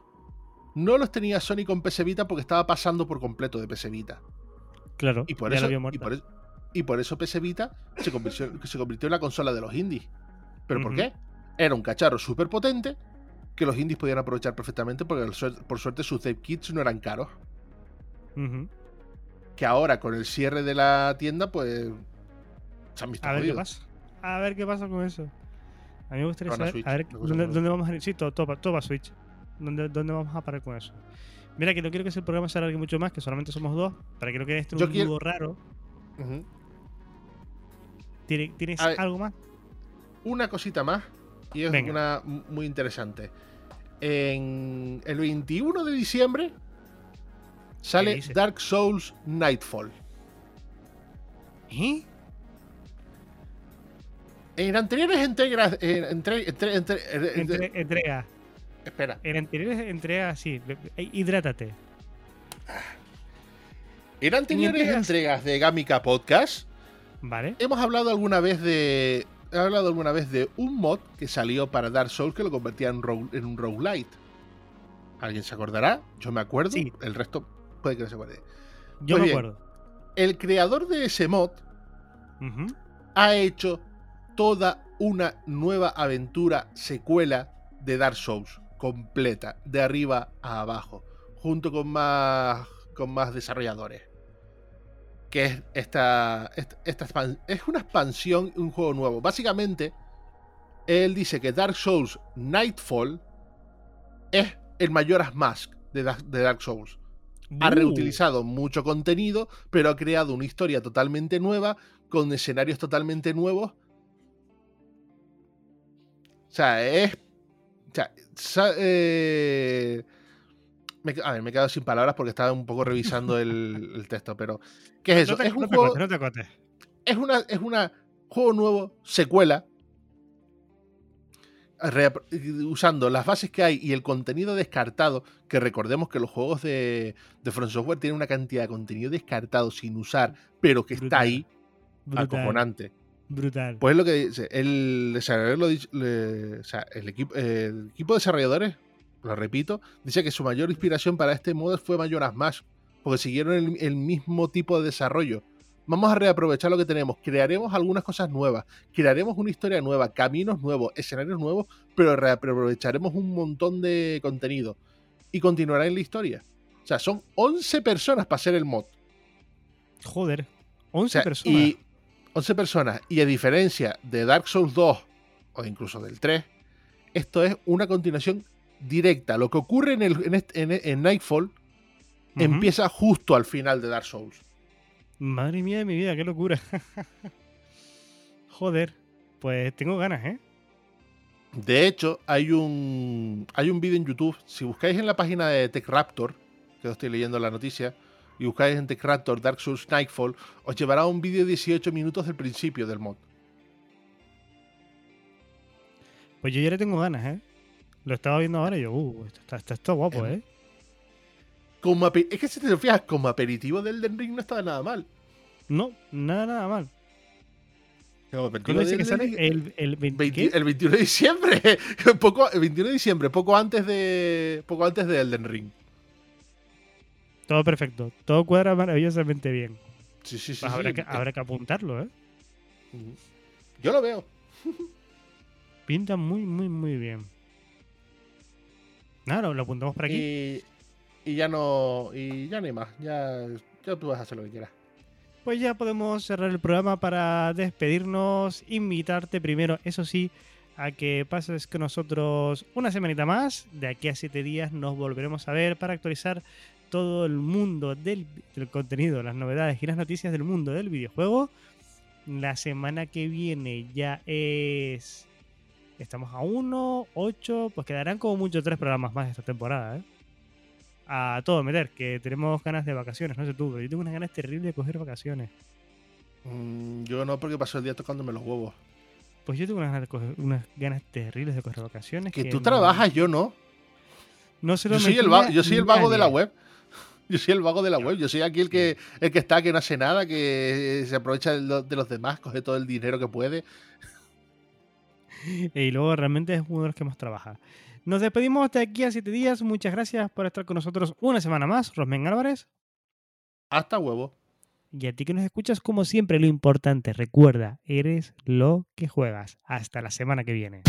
no los tenía Sony con PS Vita porque estaba pasando por completo de PS Vita. Claro, y por, eso, y por, eso, PS Vita se convirtió, se convirtió en la consola de los indies. ¿Pero por qué? Era un cacharro súper potente que los indies podían aprovechar perfectamente porque por suerte sus dev kits no eran caros. Que ahora con el cierre de la tienda, pues se han visto A ver qué pasa. A ver qué pasa con eso. A mí me gustaría saber a ver, ¿dónde, vamos a ir. Sí, todo, todo, todo Switch. ¿Dónde, vamos a parar con eso? Mira, que no quiero que ese programa se alargue mucho más, que solamente somos dos, para que no quede esto un raro. ¿Tienes algo más? Una cosita más, y es una muy interesante. En el 21 de diciembre sale Dark Souls Nightfall. ¿Eh? En anteriores entregas. entre, entregas Espera. En anteriores entregas, sí. Hidrátate. En anteriores entregas de Gamica Podcast, vale. hemos hablado alguna vez de. He hablado alguna vez de un mod que salió para Dark Souls que lo convertía en, en un roguelite. ¿Alguien se acordará? Yo me acuerdo. El resto puede que no se acuerde. Yo me acuerdo. el creador de ese mod ha hecho toda una nueva aventura secuela de Dark Souls, completa, de arriba a abajo, junto con más, con más desarrolladores. Que es esta, esta, es una expansión, un juego nuevo. Básicamente, él dice que Dark Souls Nightfall es el Majora's Mask de Dark Souls. Ha reutilizado mucho contenido, pero ha creado una historia totalmente nueva, con escenarios totalmente nuevos. O sea, es. O sea, eh, me, a ver, me he quedado sin palabras porque estaba un poco revisando el, el texto, pero. ¿Qué es eso? No te, es un no te juego. cortes, no te cortes. Es una. Es una juego nuevo, secuela. Usando las bases que hay y el contenido descartado, que recordemos que los juegos de, de From Software tienen una cantidad de contenido descartado sin usar, pero que está ahí, Brutal. acojonante. Brutal. Pues es lo que dice, el desarrollador lo dice- le- o sea, el equipo, el equipo de desarrolladores, lo repito, dice que su mayor inspiración para este modo fue Majora's Mask, porque siguieron el, el mismo tipo de desarrollo. Vamos a reaprovechar lo que tenemos, crearemos algunas cosas nuevas, crearemos una historia nueva, caminos nuevos, escenarios nuevos, pero reaprovecharemos un montón de contenido y continuará en la historia. O sea, son 11 personas para hacer el mod. Joder. 11 O sea, personas. Y 11 personas. Y a diferencia de Dark Souls 2 o incluso del 3, esto es una continuación directa. Lo que ocurre en, el, en, este- en- en Nightfall empieza justo al final de Dark Souls. Madre mía de mi vida, qué locura. Joder. Pues tengo ganas, ¿eh? De hecho, hay un, hay un vídeo en YouTube. Si buscáis en la página de TechRaptor, que os estoy leyendo la noticia, y buscáis en TechRaptor Dark Souls Nightfall, os llevará a un vídeo de 18 minutos del principio del mod. Pues yo ya le tengo ganas, ¿eh? Lo estaba viendo ahora y yo, uh, esto está, esto está guapo, ¿eh? Como es que si te fijas, como aperitivo del Elden Ring no estaba nada mal. No, nada, nada mal. ¿Cuándo dice que sale? El, el 20, 20 ¿qué? el 21 de diciembre. poco, el 21 de diciembre, poco antes de. Poco antes de Elden Ring. Todo perfecto. Todo cuadra maravillosamente bien. Sí, sí, sí. Pues sí. habrá, que, habrá que apuntarlo, ¿eh? Yo lo veo. Pinta muy, muy, muy bien. Nada, lo, apuntamos por aquí. Y, y ya no. Y ya no hay más. Ya, ya tú vas a hacer lo que quieras. Pues ya podemos cerrar el programa para despedirnos. Invitarte primero, eso sí, a que pases con nosotros una semanita más. De aquí a siete días nos volveremos a ver para actualizar todo el mundo del, del contenido, las novedades y las noticias del mundo del videojuego. La semana que viene ya es. Estamos a 1, 8, pues quedarán como mucho tres programas más esta temporada, ¿eh? A todo meter, que tenemos ganas de vacaciones, no sé tú, pero yo tengo unas ganas terribles de coger vacaciones. Mm, yo no, porque paso el día tocándome los huevos. Pues yo tengo unas ganas, coger- unas ganas terribles de coger vacaciones. Que tú no- trabajas, yo no. No se lo Yo soy el, metía va- yo soy el vago de la web. Yo soy el vago de la web. Yo soy aquí el que, el que está, que no hace nada, que se aprovecha de los demás, coge todo el dinero que puede. Y luego realmente es uno de los que más trabaja. Nos despedimos de aquí a siete días. Muchas gracias por estar con nosotros una semana más. Rosmen Álvarez. Hasta huevo. Y a ti que nos escuchas, como siempre, lo importante, recuerda, eres lo que juegas. Hasta la semana que viene.